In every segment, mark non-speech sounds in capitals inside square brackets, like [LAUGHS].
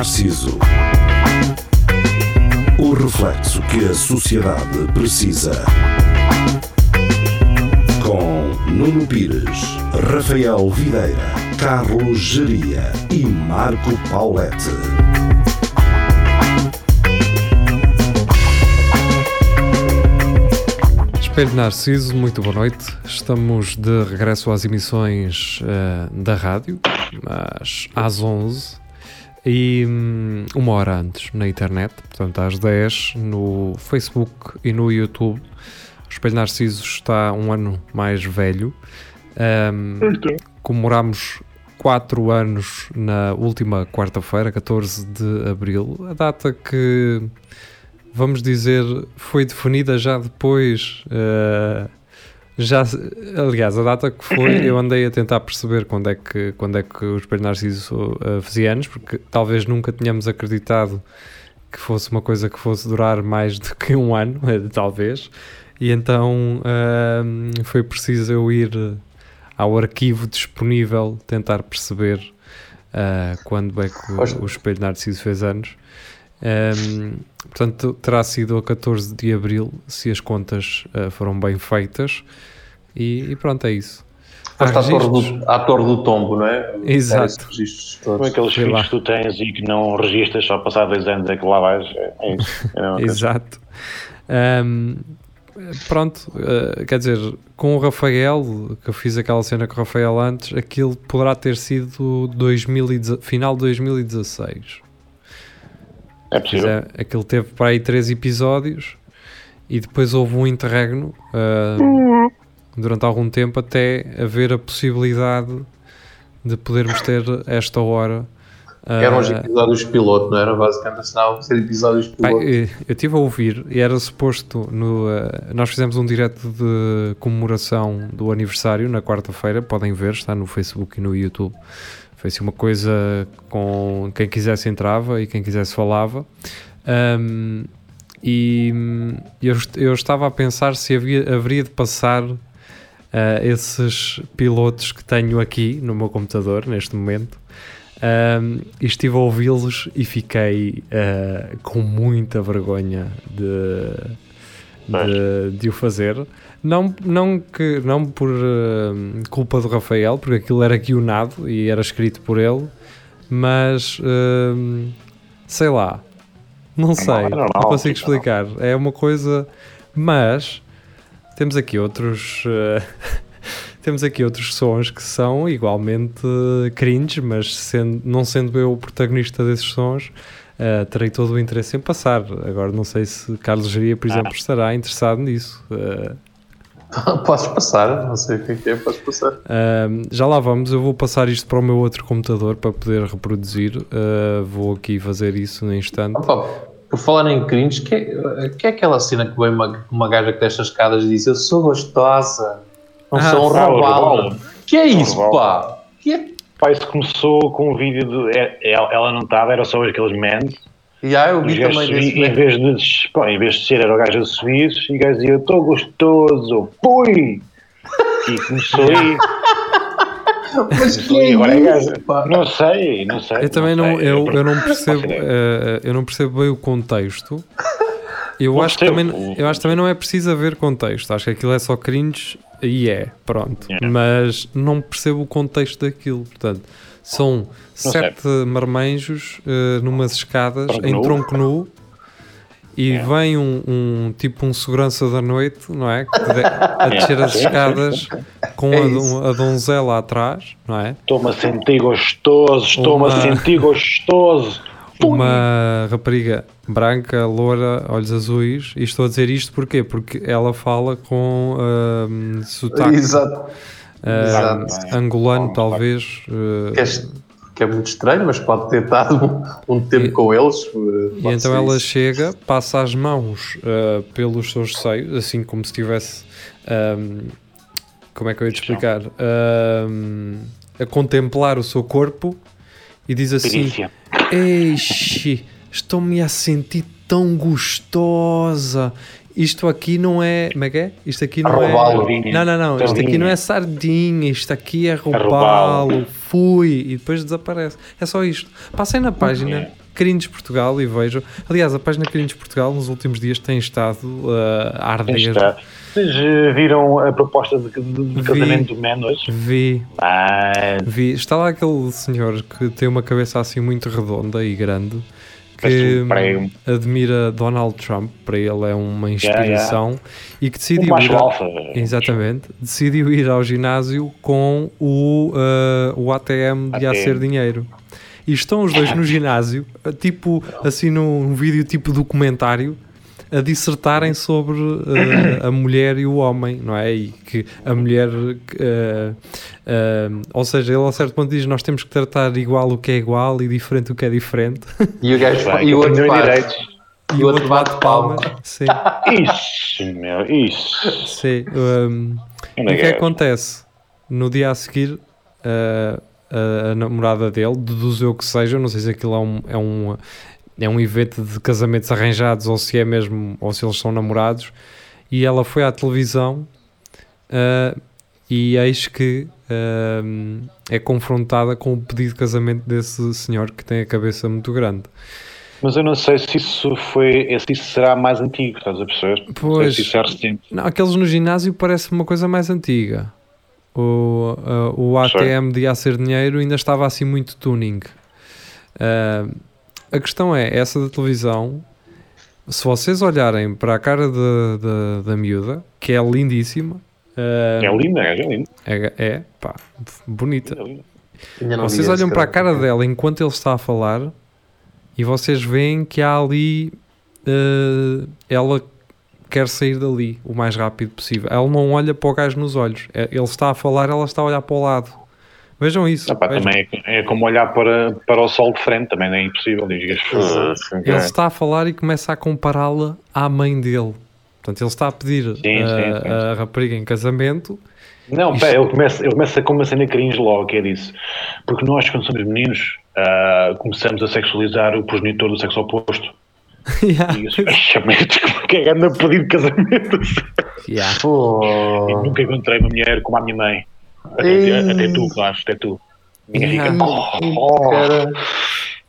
Narciso. O reflexo que a sociedade precisa. Com Nuno Pires, Rafael Videira, Carlos Geria e Marco Paulette. Espelho Narciso, muito boa noite. Estamos de regresso às emissões uh, da rádio, às, às 11 e um, uma hora antes na internet, portanto às 10 no Facebook e no YouTube. O Espelho Narciso está um ano mais velho. Um, comemoramos 4 anos na última quarta-feira, 14 de abril, a data que vamos dizer, foi definida já depois. Uh, já, aliás, a data que foi, eu andei a tentar perceber quando é que, quando é que o Espelho Narciso uh, fazia anos, porque talvez nunca tenhamos acreditado que fosse uma coisa que fosse durar mais do que um ano, [LAUGHS] talvez. E então uh, foi preciso eu ir ao arquivo disponível tentar perceber uh, quando é que o, o Espelho Narciso fez anos. Um, portanto, terá sido a 14 de abril, se as contas uh, foram bem feitas. E, e pronto, é isso. Foste ator do, ator do tombo, não é? Exato. Como aqueles filhos que tu tens e que não registras só passar dois anos é que lá vais. É, é isso. É Exato. Um, pronto, uh, quer dizer, com o Rafael, que eu fiz aquela cena com o Rafael antes, aquilo poderá ter sido 2000 final de 2016. É possível. É, aquilo teve para aí três episódios e depois houve um interregno uh, durante algum tempo até haver a possibilidade de podermos ter esta hora. Uh, eram os episódios piloto, não era? Basicamente, assinava ser episódios piloto. eu estive a ouvir e era suposto. No, uh, nós fizemos um direto de comemoração do aniversário na quarta-feira. Podem ver, está no Facebook e no YouTube. Foi assim uma coisa com quem quisesse entrava e quem quisesse falava. Um, e eu, eu, estava a pensar se havia, haveria de passar uh, esses pilotos que tenho aqui no meu computador neste momento. Um, e estive a ouvi-los e fiquei uh, com muita vergonha de, de, de, o fazer. Não, não, que, não por uh, culpa do Rafael, porque aquilo era guionado e era escrito por ele, mas uh, sei lá, não sei, não, consigo explicar. É uma coisa, mas temos aqui outros. Uh, [LAUGHS] temos aqui outros sons que são igualmente cringe, mas sendo, não sendo eu o protagonista desses sons, uh, terei todo o interesse em passar. Agora não sei se Carlos Geria, por exemplo, estará interessado nisso. Uh, [LAUGHS] Podes passar, não sei o que é, é podes passar. Uh, já lá vamos, eu vou passar isto para o meu outro computador para poder reproduzir. Uh, vou aqui fazer isso no instante. Opa, por falar em cringe, que é, que é aquela cena que vem uma, uma gaja que desce as escadas e diz: Eu sou gostosa, não ah, sou um robalo. Que é isso, pá? Que é? Pá, isso começou com um vídeo de. É, é, ela não estava, era só aqueles memes e aí eu vi também desse em vez de pô, em vez de ser era o gajo a subir e o gajo dizia estou gostoso, pui! E começou aí. [LAUGHS] Mas que é agora é gajo, Não sei, não sei. Eu também não, não eu, eu não [LAUGHS] percebo, uh, eu não percebo bem o contexto. Eu acho, que também, eu acho que também não é preciso haver contexto. Acho que aquilo é só cringe e é, pronto. Yeah. Mas não percebo o contexto daquilo. Portanto, são não sete sei. marmanjos uh, numas escadas tronco em nu. tronco nu e é. vem um, um, tipo um segurança da noite, não é? a [LAUGHS] descer as escadas com a, a, donzela atrás, não é? Estou-me a sentir gostoso, estou-me a sentir gostoso. Uma rapariga branca, loura, olhos azuis, e estou a dizer isto porquê? Porque ela fala com uh, sotaque. Exato uh, angolano, talvez. Uh, que, é, que, é, muito estranho, mas pode ter estado um, um tempo e, com eles. E então ela isso. chega, passa as mãos uh, pelos seus seios, assim como se tivesse. Um, como é que eu ia te explicar? Um, a contemplar o seu corpo e diz assim: Eixe, estou-me a sentir tão gostosa isto aqui não é. Como é que é? Isto aqui não é. Não, não, não. Isto aqui não é sardinha, isto aqui é roubá-lo. Fui e depois desaparece. É só isto. Passei na página, Cringe Portugal e vejo. Aliás, a página Cringe Portugal nos últimos dias tem estado uh, a arder. Vocês uh, viram a proposta de, de, de casamento do Man hoje? Vi. Mas... Vi. Está lá aquele senhor que tem uma cabeça assim muito redonda e grande que um admira Donald Trump, para ele é uma inspiração. yeah, yeah. e que decidiu ir exatamente. Decidiu ir ao ginásio com o, uh, o ATM de ATM. a ser dinheiro. E estão os dois no ginásio tipo assim num vídeo tipo documentário a dissertarem sobre uh, a mulher e o homem, não é? E que a mulher, uh, uh, ou seja, ele a certo ponto diz: Nós temos que tratar igual o que é igual e diferente o que é diferente. E o gajo [LAUGHS] Vai, e o outro direitos. e o outro bate palmas. Sim, [LAUGHS] Isso, meu, isso. sim. Um, e o que é que acontece? No dia a seguir, uh, a, a namorada dele deduziu que seja, não sei se aquilo é um, é um, é um evento de casamentos arranjados ou se é mesmo, ou se eles são namorados, e ela foi à televisão uh, e eis que uh, é confrontada com o pedido de casamento desse senhor que tem a cabeça muito grande. Mas eu não sei se isso foi, se isso será mais antigo, estás a perceber? Pois. se isso é recente. Não, aqueles no ginásio parece uma coisa mais antiga. O, uh, o ATM de a ser dinheiro ainda estava assim muito tuning. Uh, a questão é, essa da televisão, se vocês olharem para a cara da, da, da miúda, que é lindíssima, uh, É linda, é linda. é, é, pá, bonita. É linda. Vocês olham para a cara dela enquanto ele está a falar e vocês veem que há ali eh, ela quer sair dali o mais rápido possível. Ela não olha para o gajo nos olhos. É- Ele está a falar, ela está a olhar para o lado. Vejam isso. Ah, pá, vejam. também é, é como olhar para, para o sol de frente, também não é impossível. Digas, Ele está a falar e começa a compará-la à mãe dele. Portanto, ele está a pedir Sim, sim, a, sim. a rapariga em casamento. Não, pá, ele começa, ele começa com uma cena cringe logo, que é disso. Porque nós, quando somos meninos, ah, começamos a sexualizar o progenitor do sexo oposto. [LAUGHS] Yeah. E isso, [LAUGHS] é que é anda pedido de casamento? Yeah. E Pô. nunca encontrei uma mulher como a minha mãe. Até, até tu, claro, até tu. Minha Yeah. rica. Oh, Cara,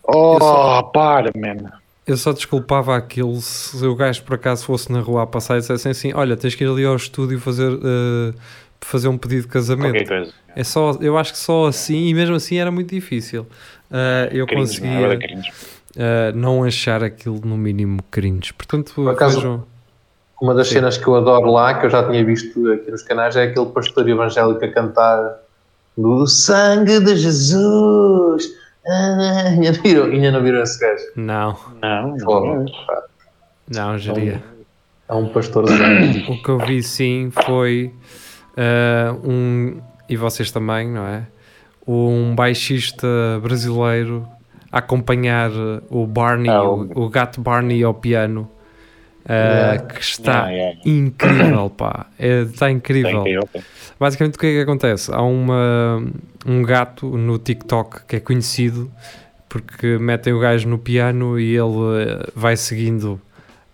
oh, para, man. Eu só desculpava aquilo se o gajo por acaso fosse na rua a passar e dissessem assim: Olha, tens que ir ali ao estúdio fazer, eh, fazer um pedido de casamento. É só, eu acho que só assim, e mesmo assim era muito difícil. Eh, eu Cringe, não é? conseguia Era cringe. eh, não achar aquilo no mínimo cringe. Portanto, acaso- vejam. Uma das Sim. cenas que eu adoro lá, que eu já tinha visto aqui nos canais, é aquele pastor evangélico a cantar do sangue de Jesus. Ah, ainda, não viram, ainda não viram esse gajo? Não, Não, não. pá, não, geria. É um pastorzinho. [COUGHS] O que eu vi sim foi eh, um, e vocês também, não é? Um baixista brasileiro a acompanhar o Barney, Ah, o- o gato Barney ao piano, eh, Yeah. que está Ah, é. incrível, pá, é, está incrível. ok. Basicamente o que é que acontece? Há uma, um gato no TikTok que é conhecido porque metem o gajo no piano e ele eh, vai seguindo.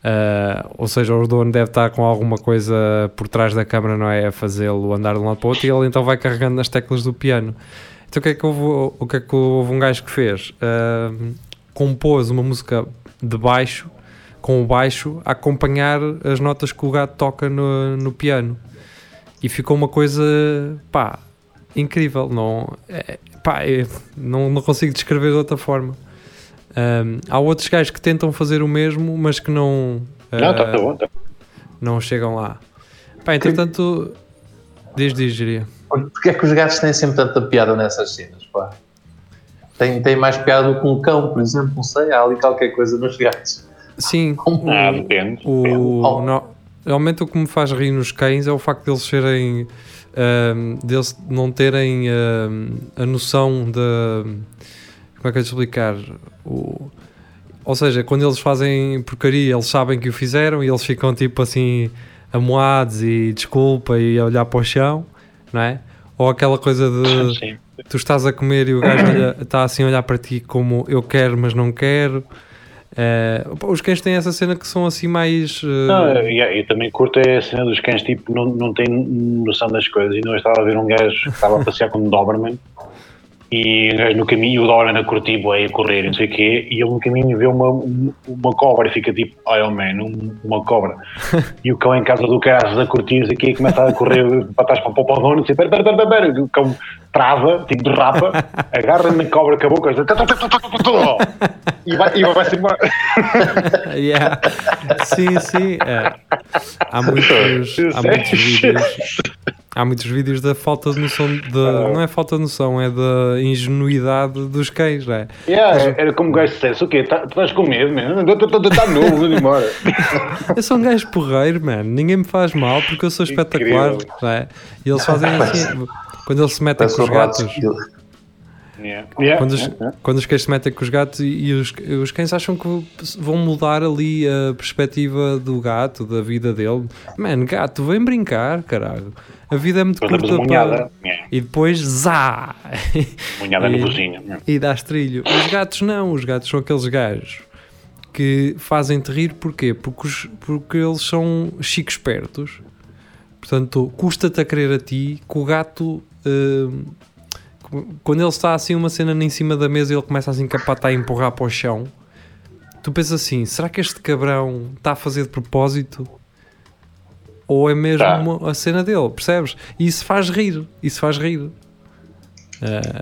eh, ou seja, o dono deve estar com alguma coisa por trás da câmara, não é? A fazê-lo andar de um lado para o outro e ele então vai carregando nas teclas do piano. Então o que é que houve, o que é que houve um gajo que fez? Eh, compôs uma música de baixo, com o baixo, a acompanhar as notas que o gato toca no, no piano e ficou uma coisa pá, incrível. Não, é, pá, é- não, não consigo descrever de outra forma. Ahm, há outros gajos que tentam fazer o mesmo, mas que não, Não, ah, tá, tá bom. Tá. não chegam lá. Pá, entretanto, diz, diz, diria. Porquê é que os gatos têm sempre tanta piada nessas cenas, pá? Tem, tem mais piada do que um cão, por exemplo, não sei, há ali qualquer coisa nos gatos. Sim, Ah, depende. o, depende. No- realmente o que me faz rir nos cães é o facto deles serem ahm, deles não terem ahm, a noção de como é que eu te explicar o, ou seja, quando eles fazem porcaria eles sabem que o fizeram e eles ficam tipo assim amoados e desculpa e a olhar para o chão não é? ou aquela coisa de Sim. tu estás a comer e o gajo olha- está assim a olhar para ti como eu quero mas não quero Pá, os cães têm essa cena que são assim mais eh, Não, eu, eu também curto é a cena dos cães, tipo, não, não têm noção das coisas. E não estava a ver um gajo que estava a passear com um Doberman E o gajo no caminho, o Dora na curtir, bué, a correr, não sei o quê, e ele no caminho vê uma, uma cobra e fica tipo, Iron Man, um- uma cobra. [LAUGHS] E o cão em casa do carro a curtir, não sei o quê, começa a correr para trás para o pau dono, e diz, pera, pera, pera, pera, o cão trava, tipo derrapa, [LAUGHS] agarra na cobra com a boca, e vai, e vai-se embora. [LAUGHS] Yeah. Sim, sim. é. Há muitos, há muitos vídeos. Há muitos vídeos da falta de noção de. Não é falta de noção, é da ingenuidade dos cães, não é? Yeah, era como o gajo dissesse, o quê? Tá- Tu estás com medo, mano? Está novo, vou embora. [LAUGHS] Eu sou um gajo porreiro, mano. Ninguém me faz mal porque eu sou espetacular, Incrível. não é? E eles fazem assim. Quando eles se metem Parece com os gatos. Yeah. Yeah, Quando os, yeah, quando os cães se metem com os gatos e, e os, os cães acham que vão mudar ali a perspectiva do gato, da vida dele. Mano, gato, vem brincar, caralho. A vida é muito Depois curta para... E depois, zá! Munhada E- no yeah. e dás trilho. Os gatos não, os gatos são aqueles gajos que fazem-te rir porquê? Porque, os- porque eles são chico espertos. Portanto, custa-te a querer a ti que o gato. hum, quando ele está assim uma cena em cima da mesa e ele começa assim capata a empurrar para o chão, tu pensas assim: será que este cabrão está a fazer de propósito? Ou é mesmo Tá. uma- a cena dele, percebes? E isso faz rir, isso faz rir. Uh,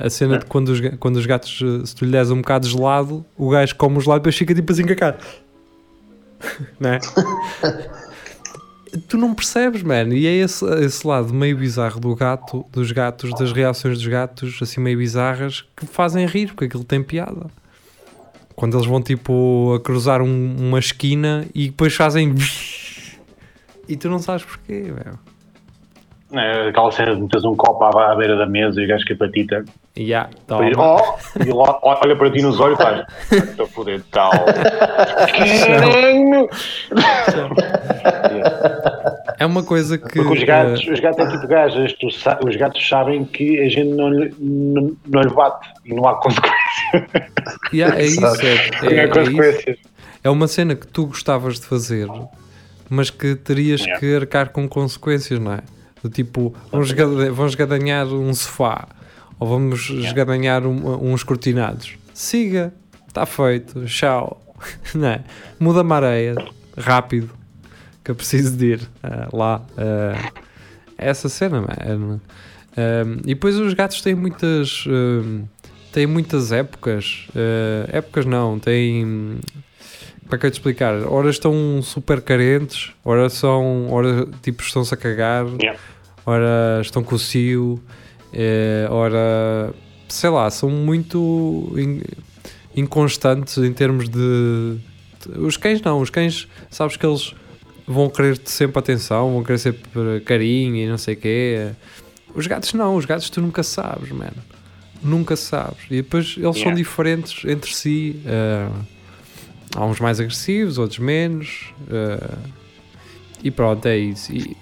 a cena de quando os, quando os gatos, uh, se tu lhe des um bocado de gelado, o gajo come o gelado e depois fica tipo assim com a cara. [LAUGHS] não é? [LAUGHS] tu não percebes, mano. E é esse, esse lado meio bizarro do gato, dos gatos, das reações dos gatos, assim meio bizarras, que fazem rir, porque aquilo tem piada. Quando eles vão tipo a cruzar um- uma esquina e depois fazem. [LAUGHS] E tu não sabes porquê, velho. É, aquela cena de meteres um copo à, à beira da mesa e o gajo que apatita. E Depois, toma. oh, e ele ó- olha para ti nos olhos e faz. Estou a foder tal. Caralho! É uma coisa que. Porque os gatos, uh, os gatos é tipo gajas, tu os gatos sabem que a gente não, lhe- não, não lhe bate e não há consequências. yeah, é isso. É, é, é isso. consequências. É uma cena que tu gostavas de fazer, mas que terias Yeah. que arcar com consequências, não é? Do tipo, vamos, esgada- vamos esgadanhar um sofá ou vamos esgadanhar um- uns cortinados. Siga, está feito, tchau. [LAUGHS] Não é? Muda-me a areia, rápido, que eu preciso de ir ah, lá. ah, essa cena, mano. Um, e depois os gatos têm muitas. um, têm muitas épocas. uh, épocas não, têm. Para que eu te explicar? Ora estão super carentes, ora são. Ora tipo estão-se a cagar, Yeah. Ora estão com o cio, eh, ora. sei lá, são muito in- inconstantes em termos de. Os cães não, os cães, sabes que eles vão querer-te sempre atenção, vão querer sempre carinho e não sei o quê. Os gatos não, os gatos tu nunca sabes, mano. Nunca sabes. E depois eles são Yeah. diferentes entre si. eh, há uns mais agressivos, outros menos. eh, e pronto, é isso. E,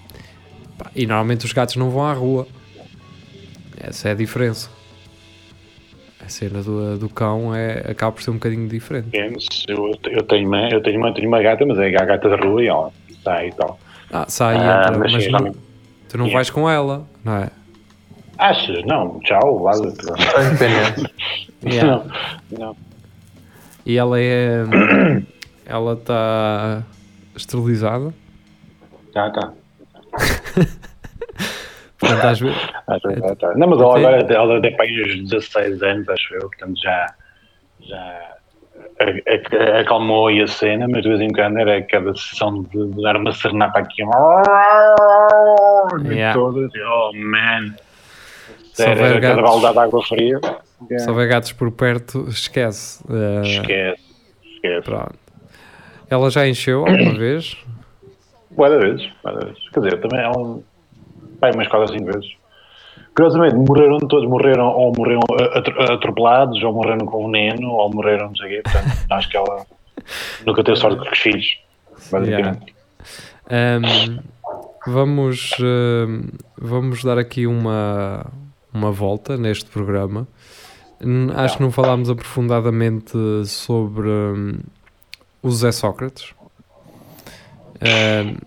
pá, e normalmente os gatos não vão à rua. Essa é a diferença. A cena do, do cão é, acaba por ser um bocadinho diferente. É, Eu, eu, tenho uma, eu tenho, uma, tenho uma gata, mas é a gata da rua e ela sai e tal. Ah, sai Ah, entra, mas mas não- realmente. tu não Yeah. vais com ela, não é? Achas? Não, tchau, vaza. [LAUGHS] Yeah. Não, não. E ela é. ela está esterilizada. Tá, tá. [LAUGHS] Portanto, às vezes. Não, mas ela agora ela tem para aí uns 16 anos, acho eu, portanto já, já acalmou aí a cena, mas de vez em quando era cada sessão de, de dar uma serenata aqui. Yeah. Todas, oh man. Se Era, cada de água fria. Se houver gatos por perto, esquece. Eh, Esquece, esquece. pronto. Ela já encheu alguma vez? Boa vezes, boa vezes. Quer dizer, também ela. Pai, umas 4 ou 5 vezes. Curiosamente, morreram todos, morreram ou morreram atro- atropelados, ou morreram com veneno, ou morreram não sei o quê. Portanto, [LAUGHS] acho que ela nunca teve sorte com os filhos. Basicamente. Ahm, vamos, vamos dar aqui uma, uma volta neste programa. Acho que não falámos aprofundadamente sobre hum, o Zé Sócrates. Ahm,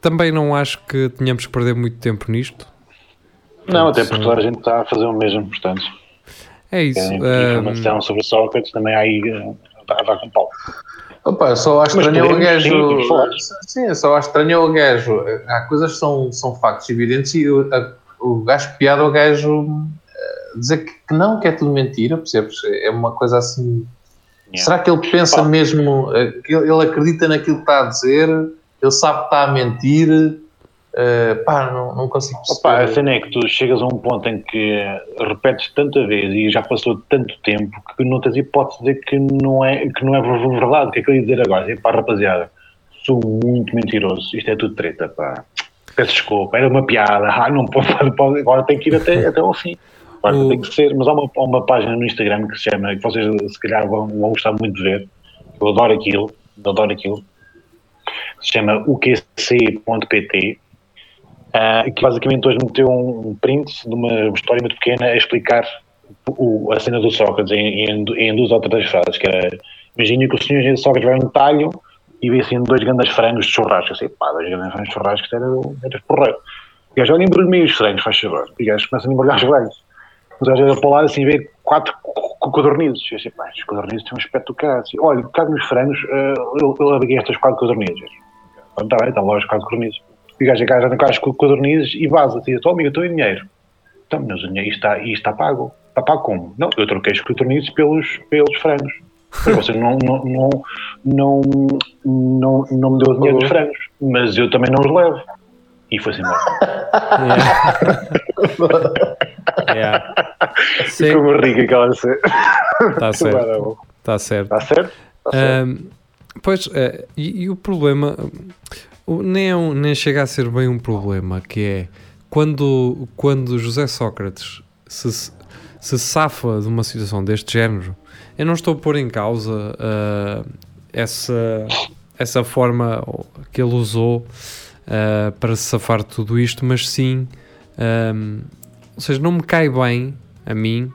também não acho que tenhamos que perder muito tempo nisto. Não, até Sim. porque toda a gente está a fazer o mesmo, portanto. É isso. Um, informação sobre Sócrates também há aí uh, a dar com pau. Opa, só acho estranho o sim, gajo. Sim, eu só acho estranho o gajo. Há coisas que são, são factos evidentes e o, a- o gajo piada o gajo eh, dizer que, que não, que é tudo mentira, percebes? É uma coisa assim. Será que ele pensa Pá. mesmo, eh, que ele acredita naquilo que está a dizer? Ele sabe que está a mentir? Eh, pá, não, não consigo Opa, a cena é que tu chegas a um ponto em que repetes tanta vez e já passou tanto tempo que não tens hipótese de dizer que não é, que não é verdade. O que é que eu ia dizer agora? Pá, rapaziada, sou muito mentiroso. Isto é tudo treta, pá. Peço desculpa, era uma piada. Ah, não pode- agora tem que ir até, até ao fim. Agora O- tem que ser. Mas há uma, há uma página no Instagram que se chama, que vocês se calhar vão, vão gostar muito de ver. Eu adoro aquilo, eu adoro aquilo. Se chama uqc.pt ah, que basicamente hoje meteu um print de uma história muito pequena a explicar o- a cena do Sócrates em, em, em duas ou três frases, que era imagina que o senhor Sócrates vai a um talho e vê assim dois grandes frangos de churrasco, assim, pá, dois grandes frangos de churrasco, era, era porreiro. O gajo, olha, embrulhe-me os frangos, faz favor. E o gajo começa a embrulhar os frangos. Os gajos olham para o lado assim, vê quatro co- co- codornizes. Eu assim, pá, estes codornizes têm um aspecto do cara. Assim, olha, cabe nos frangos, ah, eu, eu levei aqui estas quatro codornizes. Então, tá bem, estão lá os quatro codornizes. E o gajo agarra na caixa com codornizes e vaza. Assim, tua amiga, estou em dinheiro. Então, mas o dinheiro está, isto está pago. Está pago como? Não, eu troquei os codornizes pelos, pelos frangos. Mas você não, não, não, não, não, não me deu o dinheiro dos frangos. Mas eu também não os levo. E foi-se embora. [LAUGHS] yeah. Yeah. Sim, Ficou-me rico aquela cena. está certo. Está certo. Está certo? Tá certo. Ahm, pois, eh, e, e o problema nem, é um- nem chega a ser bem um problema, que é quando, quando José Sócrates se, se safa de uma situação deste género, eu não estou a pôr em causa ah, essa, essa forma que ele usou ah, para se safar de tudo isto, mas sim, ahm, ou seja, não me cai bem a mim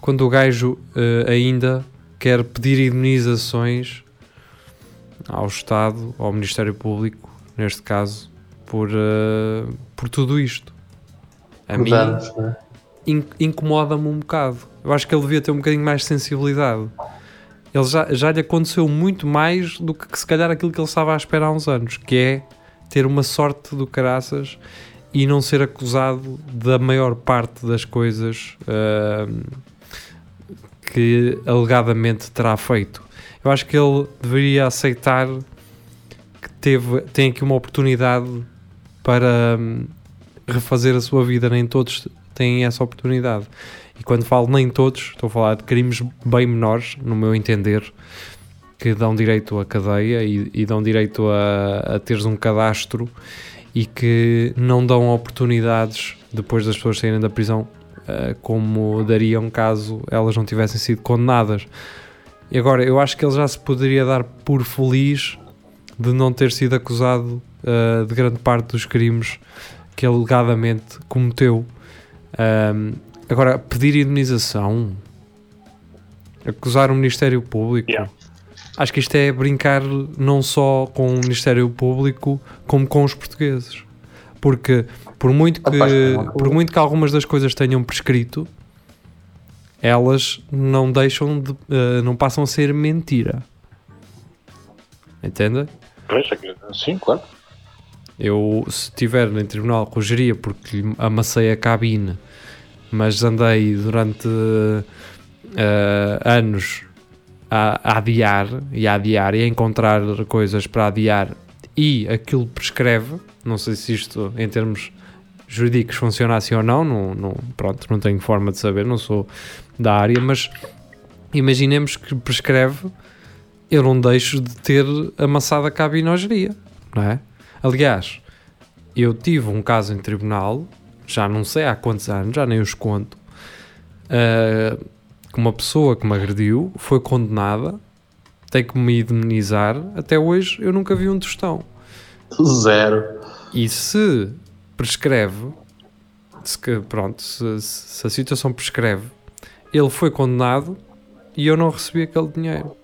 quando o gajo ah, ainda quer pedir indemnizações ao Estado, ao Ministério Público, neste caso, por, eh, por tudo isto. A mim né? in- incomoda-me um bocado. Eu acho que ele devia ter um bocadinho mais de sensibilidade. Ele já, já lhe aconteceu muito mais do que, que se calhar aquilo que ele estava à espera há uns anos, que é ter uma sorte do caraças e não ser acusado da maior parte das coisas ahm, que alegadamente terá feito. Eu acho que ele deveria aceitar que teve, tem aqui uma oportunidade para hum, refazer a sua vida. Nem todos têm essa oportunidade. E quando falo nem todos, estou a falar de crimes bem menores, no meu entender, que dão direito à cadeia e, e dão direito a, a teres um cadastro e que não dão oportunidades depois das pessoas saírem da prisão, eh, como dariam caso elas não tivessem sido condenadas. E agora, eu acho que ele já se poderia dar por feliz de não ter sido acusado eh, de grande parte dos crimes que alegadamente cometeu. Ahm, agora, pedir indemnização, acusar o Ministério Público, Yeah. Acho que isto é brincar não só com o Ministério Público, como com os portugueses. Porque, por muito que, é por muito que algumas das coisas tenham prescrito, elas não deixam de, eh, não passam a ser mentira. Entende? Pois, é que- sim, claro. Eu, se estiver em tribunal, corrigiria porque lhe amassei a cabine, mas andei durante eh, anos a, a adiar e a adiar e a encontrar coisas para adiar e aquilo prescreve. Não sei se isto, em termos jurídicos, funciona assim ou não, não, não- pronto, não tenho forma de saber, não sou da área, mas imaginemos que prescreve, eu não deixo de ter amassado a cabine ao geria, não é? Aliás, eu tive um caso em tribunal, já não sei há quantos anos, já nem os conto, ah, que uma pessoa que me agrediu foi condenada, tem que me indemnizar. Até hoje eu nunca vi um tostão. Zero. E se prescreve, se, pronto, se, se a situação prescreve, ele foi condenado e eu não recebi aquele dinheiro.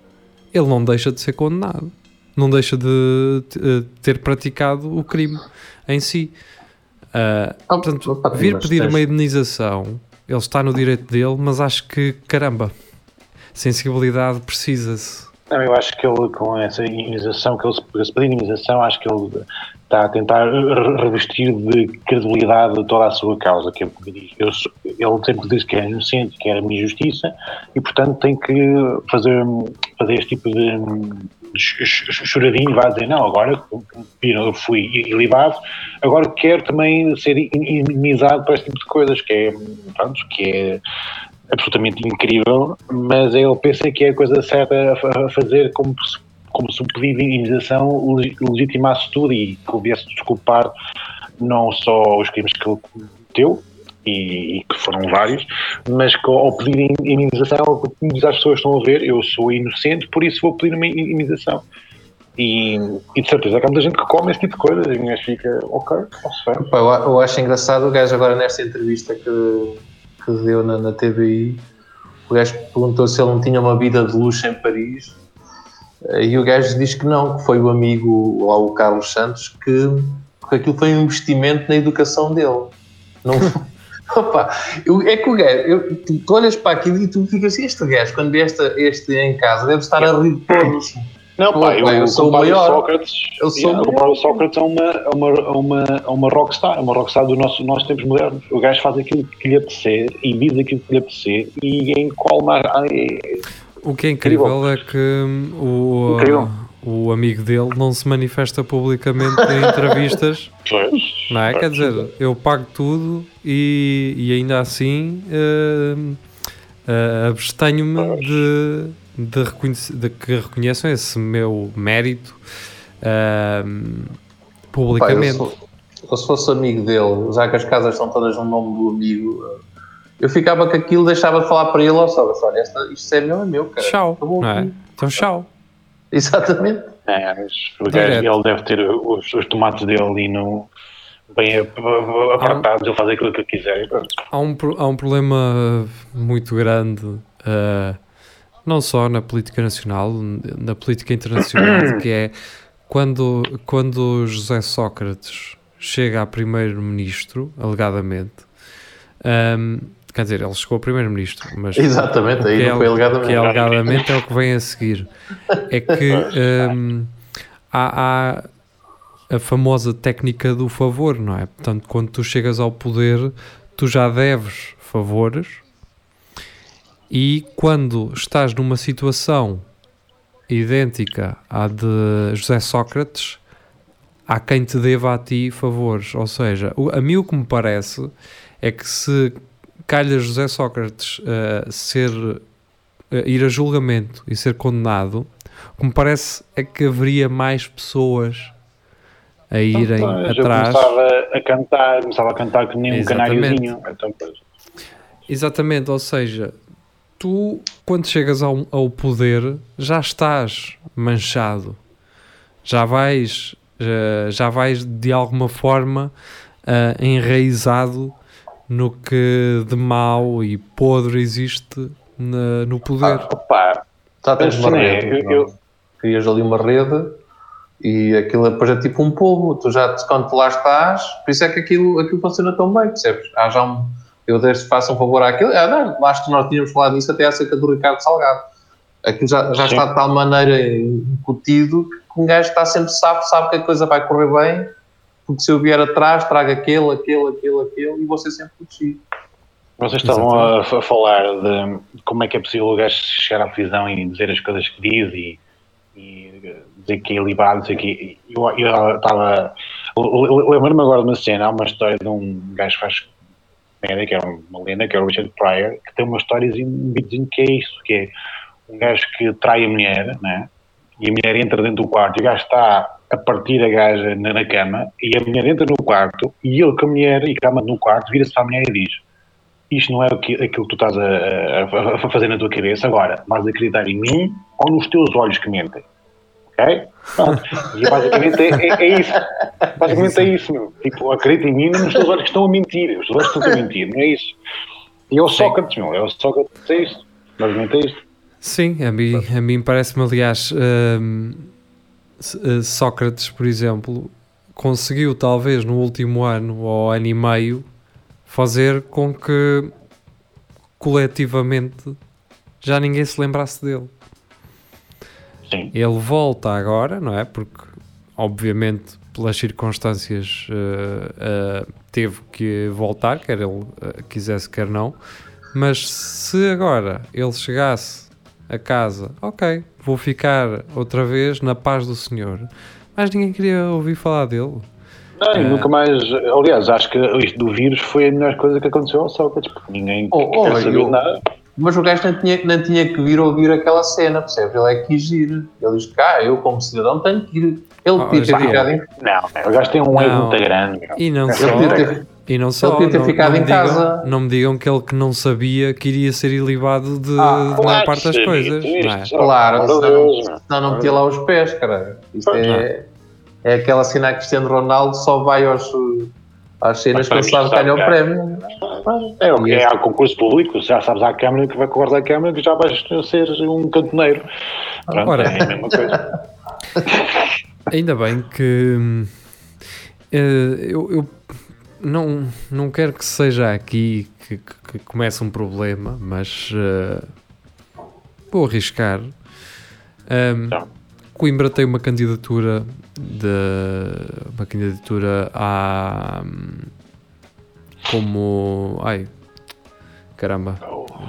Ele não deixa de ser condenado. Não deixa de eh, ter praticado o crime em si. Ah, portanto, vir pedir uma indenização, ele está no direito dele, mas acho que, caramba, sensibilidade precisa-se. Não, eu acho que ele, com essa imunização, que ele se pedir imunização, acho que ele está a tentar revestir de credibilidade toda a sua causa, que é eu, ele sempre diz que é inocente, que é a minha justiça, e portanto tem que fazer, fazer este tipo de, choradinho, vai dizer, não, agora eu fui ilibado, agora quero também ser imunizado para este tipo de coisas, que é, pronto, que é absolutamente incrível, mas ele pensa que é a coisa certa a fazer como se, como se o pedido de indenização legitimasse tudo e que o viesse desculpar não só os crimes que ele cometeu, e, e, que foram vários, mas que ao pedir indenização, diz às pessoas estão a ver, eu sou inocente, por isso vou pedir uma indenização. E, e de certeza que há muita gente que come esse tipo de coisas e gajo fica, ok, posso ver. eu, eu acho engraçado o gajo agora nesta entrevista que que deu na, na TVI, o gajo perguntou se ele não tinha uma vida de luxo em Paris eh, e o gajo diz que não, que foi o amigo lá, o Carlos Santos, que, que aquilo foi um investimento na educação dele. Não, Opa, eu, é que o gajo, eu, tu, tu, olhas para aquilo e tu ficas assim, este gajo, quando vê este, este em casa, deve estar a rir todos. Não, pá, eu, eu sou o maior. Sócrates, eu sou yeah, comparo o Sócrates a uma, a uma, a uma, a uma rockstar, uma rockstar do nosso, nossos tempos modernos. O gajo faz aquilo que lhe apetecer e diz aquilo que lhe apetecer e em qual mais. O que é incrível, incrível. é que o, incrível. O amigo dele não se manifesta publicamente em entrevistas. [LAUGHS] Pois, não é? Quer dizer, eu pago tudo e, e ainda assim uh, uh, abstenho-me de de, de que reconheçam esse meu mérito uh, publicamente. Pai, eu, se fosse amigo dele, já que as casas estão todas no nome do amigo, eu ficava com aquilo, deixava de falar para ele, ó, só, olha, isto é meu, é meu, cara. Tchau, não é? Então, tchau. [LAUGHS] Exatamente. É, ele deve ter os, os tomates dele ali no bem apartados, ele faz aquilo que quiser. Há um, há um problema muito grande uh, não só na política nacional, na política internacional, [COUGHS] que é quando, quando José Sócrates chega a primeiro-ministro, alegadamente, um, quer dizer, ele chegou a primeiro-ministro, mas [LAUGHS] exatamente, aí não é, foi alegadamente. que é alegadamente é o que vem a seguir. É que [LAUGHS] um, há, há a famosa técnica do favor, não é? Portanto, quando tu chegas ao poder, tu já deves favores e quando estás numa situação idêntica à de José Sócrates, há quem te deva a ti favores. Ou seja, a mim o que me parece é que se calha José Sócrates uh, ser uh, ir a julgamento e ser condenado, o que me parece é que haveria mais pessoas a irem então, atrás. Eu começava a cantar, começava a cantar que nem um canáriozinho. Então, Exatamente, ou seja, tu, quando chegas ao, ao poder, já estás manchado, já vais, já, já vais de alguma forma uh, enraizado no que de mau e podre existe na, no poder. Ah, opa, já tens uma rede. Eu, eu... Crias ali uma rede e aquilo depois é tipo um polvo. Tu já, quando tu lá estás, por isso é que aquilo, aquilo funciona tão bem, percebes? Há já um eu desde faço um favor àquilo. Ah, não, acho que nós tínhamos falado disso até acerca do Ricardo Salgado. Aquilo já, já está de tal maneira incutido que um gajo está sempre sabe, sabe que a coisa vai correr bem, porque se eu vier atrás, traga aquele, aquele, aquele, aquele, e vou ser sempre protegido. Vocês estavam a, a, falar de como é que é possível o gajo chegar à prisão e dizer as coisas que diz e, e dizer que é libado, dizer que. Eu, eu estava. Lembro-me agora de uma cena, há uma história de um gajo que faz que é uma lenda, que é o Richard Pryor, que tem uma história um que é isso, que é um gajo que trai a mulher, né? e a mulher entra dentro do quarto e o gajo está a partir a gaja na, na, cama e a mulher entra no quarto e ele com a mulher e cama no quarto vira-se para a mulher e diz isto não é aquilo que tu estás a, a, a, fazer na tua cabeça agora, mas acreditar em mim ou nos teus olhos que mentem ok? Pronto. E basicamente é, é, é isso. Basicamente é isso, meu. Tipo, acredita em mim, mas os olhos que estão a mentir. Os olhos estão a mentir, não é isso. E é o Sócrates, meu. É o Sócrates, é isso. Basicamente é isso. Sim, a mim, a mim parece-me, aliás, hum, Sócrates, por exemplo, conseguiu, talvez no último ano ou ano e meio, fazer com que coletivamente já ninguém se lembrasse dele. Sim. Ele volta agora, não é? Porque, obviamente, pelas circunstâncias, uh, uh, teve que voltar, quer ele uh, quisesse, quer não. Mas se agora ele chegasse a casa, ok, vou ficar outra vez na paz do Senhor, mas ninguém queria ouvir falar dele. Não, é. nunca mais. Aliás, acho que isto do vírus foi a melhor coisa que aconteceu ao Sócrates, porque ninguém oh, oh, quer saber eu, nada. Mas o gajo não tinha, não tinha que vir ouvir aquela cena, percebes? Ele é que quis ir. Ele diz que, ah, eu como cidadão tenho que ir. Ele oh, podia ter ficado em... Não, o gajo tem um ego muito grande. E não só... Ter... E não só, ele ter ficado não em casa. Digam, não me digam que ele que não sabia que iria ser ilibado de, ah, de maior parte das coisas. Não é? Claro, senão, senão não metia lá os pés, cara. Isto é, é aquela cena que Cristiano Ronaldo só vai aos, às cenas que ele sabe que ganha o prémio. É, okay, é, concurso público, já sabes à Câmara que vai guardar a Câmara que já vais ser um cantoneiro. Pronto, Ora, é a mesma coisa. [LAUGHS] Ainda bem que uh, eu, eu, não, não quero que seja aqui que, que, que comece um problema, mas uh, vou arriscar. Um, Coimbra tem uma candidatura de uma candidatura a como ai caramba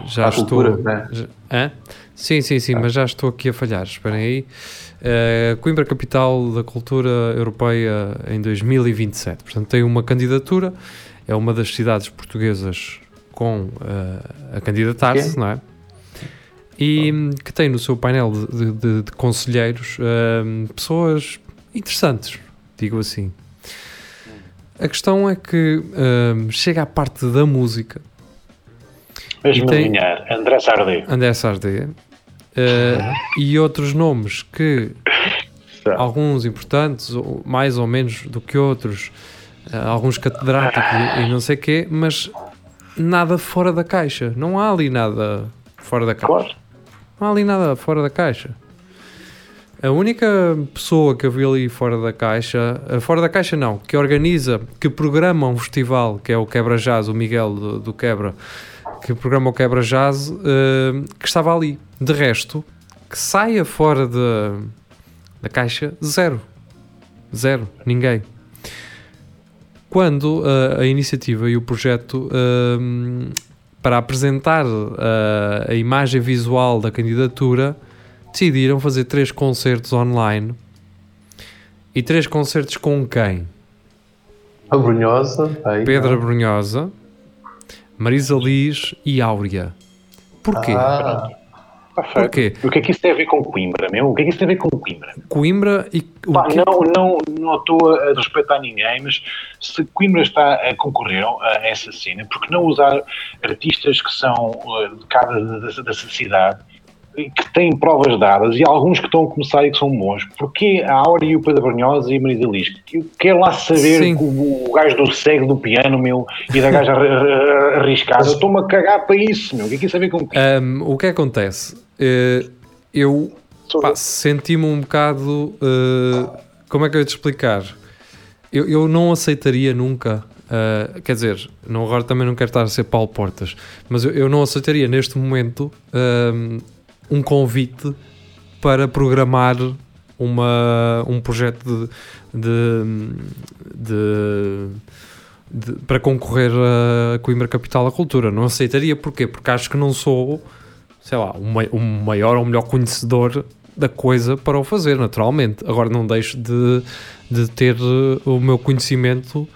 já estou cultura, né? já, sim sim sim ah. mas já estou aqui a falhar esperem aí uh, Coimbra capital da cultura europeia em 2027 portanto tem uma candidatura é uma das cidades portuguesas com uh, a candidatar-se não é e que tem no seu painel de, de, de conselheiros uh, pessoas interessantes, digo assim. A questão é que uh, chega à parte da música. Mesmo tem André Sardé. André Sardé. Uh, e outros nomes que alguns importantes, mais ou menos do que outros, uh, alguns catedráticos e, e não sei quê, mas nada fora da caixa. Não há ali nada fora da caixa. Claro. Não há ali nada fora da caixa. A única pessoa que eu vi ali fora da caixa, eh, fora da caixa não, que organiza, que programa um festival, que é o Quebra Jazz, o Miguel do, do Quebra, que programa o Quebra Jazz, uh, que estava ali. De resto, que saia fora de, da caixa, zero. Zero. Ninguém. Quando uh, a iniciativa e o projeto uh, para apresentar uh, a imagem visual da candidatura, decidiram fazer três concertos online. E três concertos com quem? A Brunhosa, aí, Pedra. Brunhosa, Marisa Liz e Áurea. Porquê? Ah. Porquê? O que é que isso tem a ver com Coimbra, meu? O que é que isso tem a ver com Coimbra? Coimbra e... Pá, que... não, não, não estou a respeitar ninguém, mas se Coimbra está a concorrer a essa cena, por que não usar artistas que são uh, de cada dessa cidade que têm provas dadas e alguns que estão a começar e que são bons. Porque a Áurea e o Pedro Brunhosa e a Marisa Liz? Quer lá saber o, o gajo do cego do piano, meu, e da gaja arriscada. Estou-me a cagar para isso, meu. O que é que isso a ver com um, O que acontece? Uh, eu senti-me um bocado. Uh, como é que eu ia te explicar? Eu, eu não aceitaria nunca. Uh, quer dizer, não, agora também não quero estar a ser Paulo Portas, mas eu, eu não aceitaria neste momento um convite para programar uma, um projeto de, de, de, de, para concorrer a Coimbra Capital da Cultura. Não aceitaria, porquê? Porque acho que não sou, sei lá, o, um maior ou melhor conhecedor da coisa para o fazer, naturalmente. Agora não deixo de, de ter o meu conhecimento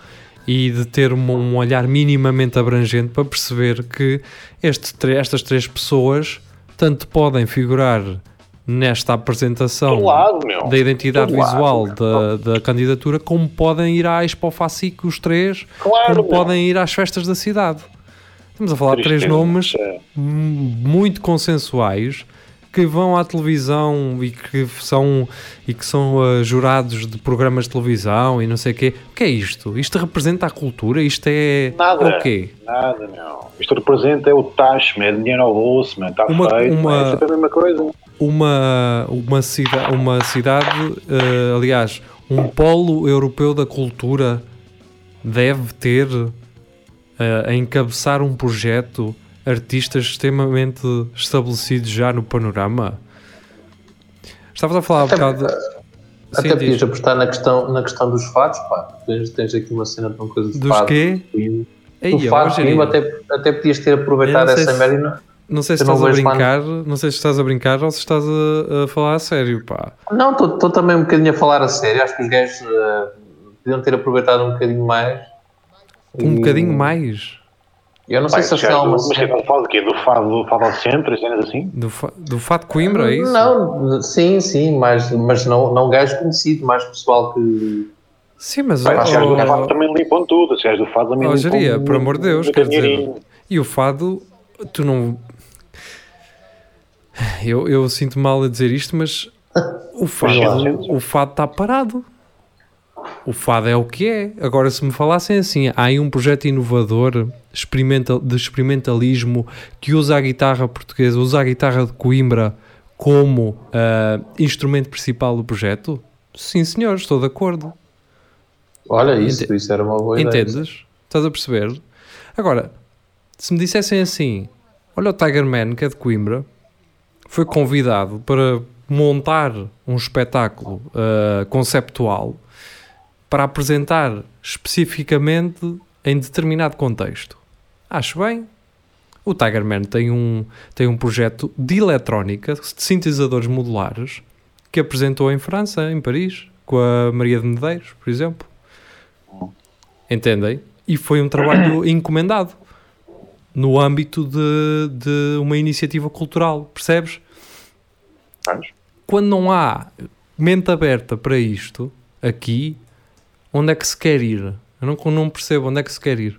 e de ter um, um olhar minimamente abrangente para perceber que este, estas três pessoas tanto podem figurar nesta apresentação lado, da identidade visual da, da, candidatura, como podem ir à Expo Facic os três, claro, como meu. podem ir às festas da cidade. Estamos a falar de três nomes é. muito consensuais que vão à televisão e que são, e que são uh, jurados de programas de televisão e não sei o quê. O que é isto? Isto representa a cultura? Isto é nada, o quê? Nada, não. Isto representa é o tacho, é dinheiro ao bolso, man. está uma, feito, uma, é sempre a mesma coisa. Uma, uma, cida, uma cidade, uh, aliás, um polo europeu da cultura deve ter uh, a encabeçar um projeto artistas extremamente estabelecidos já no panorama. Estavas a falar um bocado. Até Sim, podias apostar na questão, na questão dos fados, pá. Tens, tens aqui uma cena tão coisa de dos fado. quê? Do fado, até, até podias ter aproveitado essa merda. Não sei se estás a brincar, não sei se estás a brincar ou se estás a, a falar a sério, pá. Não, estou também um bocadinho a falar a sério. Acho que os gajos uh, podiam ter aproveitado um bocadinho mais. Um e... bocadinho mais? Eu não sei se afinal uma. Mas que fala do quê? Do fado, do fado ao centro, cenas assim? Do, fa, do fado Coimbra, é isso? Não, sim, sim, mas, mas não, não gajo conhecido, mais pessoal que. Sim, mas. Pai, os gajos do fado também limpam tudo, os gajos do fado também oh, limpam por amor de Deus, quer dizer. E o fado, tu não. Eu, eu sinto mal a dizer isto, mas o fado, o fado está parado. O fado é o que é. Agora, se me falassem assim, há aí um projeto inovador experimental, de experimentalismo que usa a guitarra portuguesa, usa a guitarra de Coimbra como uh, instrumento principal do projeto? Sim, senhor, estou de acordo. Olha, isso, Ent isso era uma boa Entendes? ideia. Entendes? Estás a perceber? Agora, se me dissessem assim, olha o Tiger Man, que é de Coimbra, foi convidado para montar um espetáculo uh, conceptual para apresentar especificamente em determinado contexto. Acho bem. O Tigerman tem um, tem um projeto de eletrónica, de sintetizadores modulares, que apresentou em França, em Paris, com a Maria de Medeiros, por exemplo. Entendem? E foi um trabalho [COUGHS] encomendado no âmbito de, de uma iniciativa cultural, percebes? Quando não há mente aberta para isto, aqui, onde é que se quer ir? Eu não, não percebo onde é que se quer ir.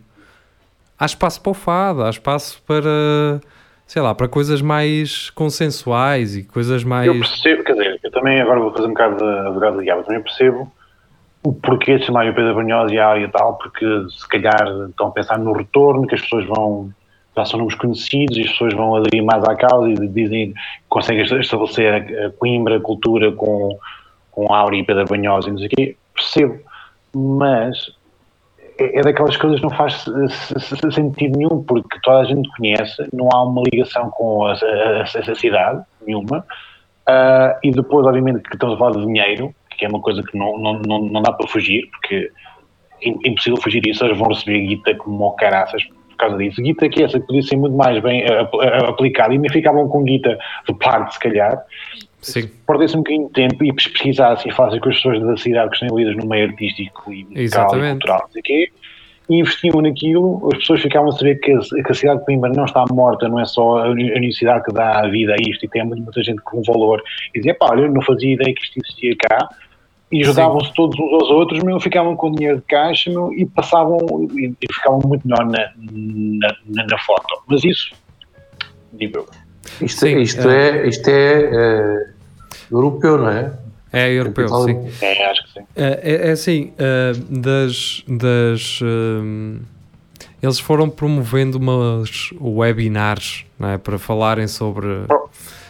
Há espaço para o fado, há espaço para, sei lá, para coisas mais consensuais e coisas mais. Eu percebo, quer dizer, eu também agora vou fazer um bocado de advogado de diabo, também percebo o porquê de chamar o Pedro Banhosa e a área tal, porque se calhar estão a pensar no retorno, que as pessoas vão, já são nomes conhecidos e as pessoas vão aderir mais à causa e dizem conseguem estabelecer a Coimbra, a cultura com, com Áurea e Pedro Banhosa e não sei o quê, percebo mas é, é daquelas coisas que não faz sentido nenhum, porque toda a gente conhece, não há uma ligação com a, a, a cidade nenhuma, uh, e depois, obviamente, que estamos a falar de dinheiro, que é uma coisa que não, não, não, não dá para fugir, porque é impossível fugir isso, eles vão receber guita como caraças por causa disso. Guita que essa que podia ser muito mais bem aplicada, e me ficavam com guita de parte, se calhar, perdesse um bocadinho de tempo e pesquisasse e fazem com as pessoas da cidade que estão lidas no meio artístico e musical e cultural, não sei quê, e investiam naquilo, as pessoas ficavam a saber que a, que a cidade de Coimbra não está morta, não é só a universidade que dá a vida a isto, e tem muita gente com valor, e dizia, pá, olha, eu não fazia ideia que isto existia cá, e ajudavam-se todos uns aos outros, meu, ficavam com dinheiro de caixa meu, e passavam e, e ficavam muito melhor na, na, na, foto. Mas isso, digo eu. Isto, sim, isto é, é isto é, é europeu, não é? É europeu, sim. É, acho que sim. É, é, é assim, uh, das. das uh, eles foram promovendo umas webinars é? para falarem sobre,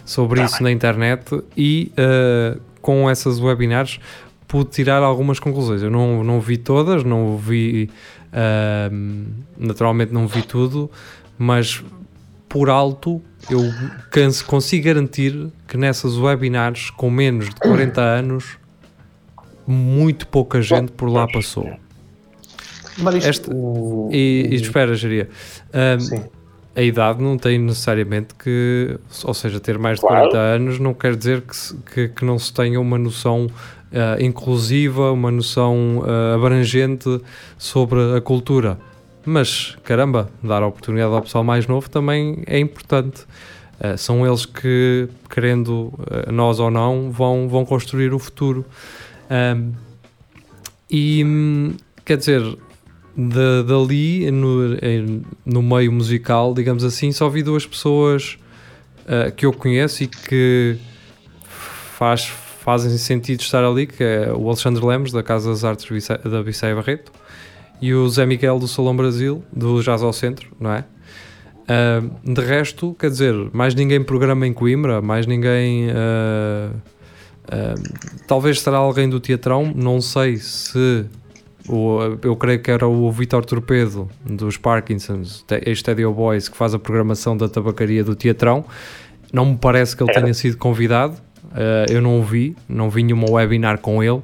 sobre isso na internet e uh, com essas webinars pude tirar algumas conclusões. Eu não, não vi todas, não vi. naturalmente não vi tudo, mas por alto eu canso, consigo garantir que nessas webinars com menos de 40 anos muito pouca gente por lá passou. Esta, e, e espera, Geria. Um, a idade não tem necessariamente que, ou seja, ter mais de claro. 40 anos não quer dizer que, que, que não se tenha uma noção uh, inclusiva, uma noção uh, abrangente sobre a cultura. Mas, caramba, dar a oportunidade ao pessoal mais novo também é importante. Uh, são eles que, querendo uh, nós ou não, vão, vão construir o futuro. Um, e, quer dizer, de, dali, no, no meio musical, digamos assim, só vi duas pessoas uh, que eu conheço e que faz, fazem sentido estar ali, que é o Alexandre Lemos, da Casa das Artes da Bissaia Barreto, e o Zé Miguel do Salão Brasil, do Jazz ao Centro, não é? Uh, de resto, quer dizer, mais ninguém programa em Coimbra, mais ninguém. Uh, uh, talvez será alguém do Teatrão, não sei se o, eu creio que era o Vitor Torpedo dos Parkinsons, ex-Stadio Boys, que faz a programação da tabacaria do Teatrão. Não me parece que ele tenha sido convidado, eu não o vi, não vi nenhuma webinar com ele.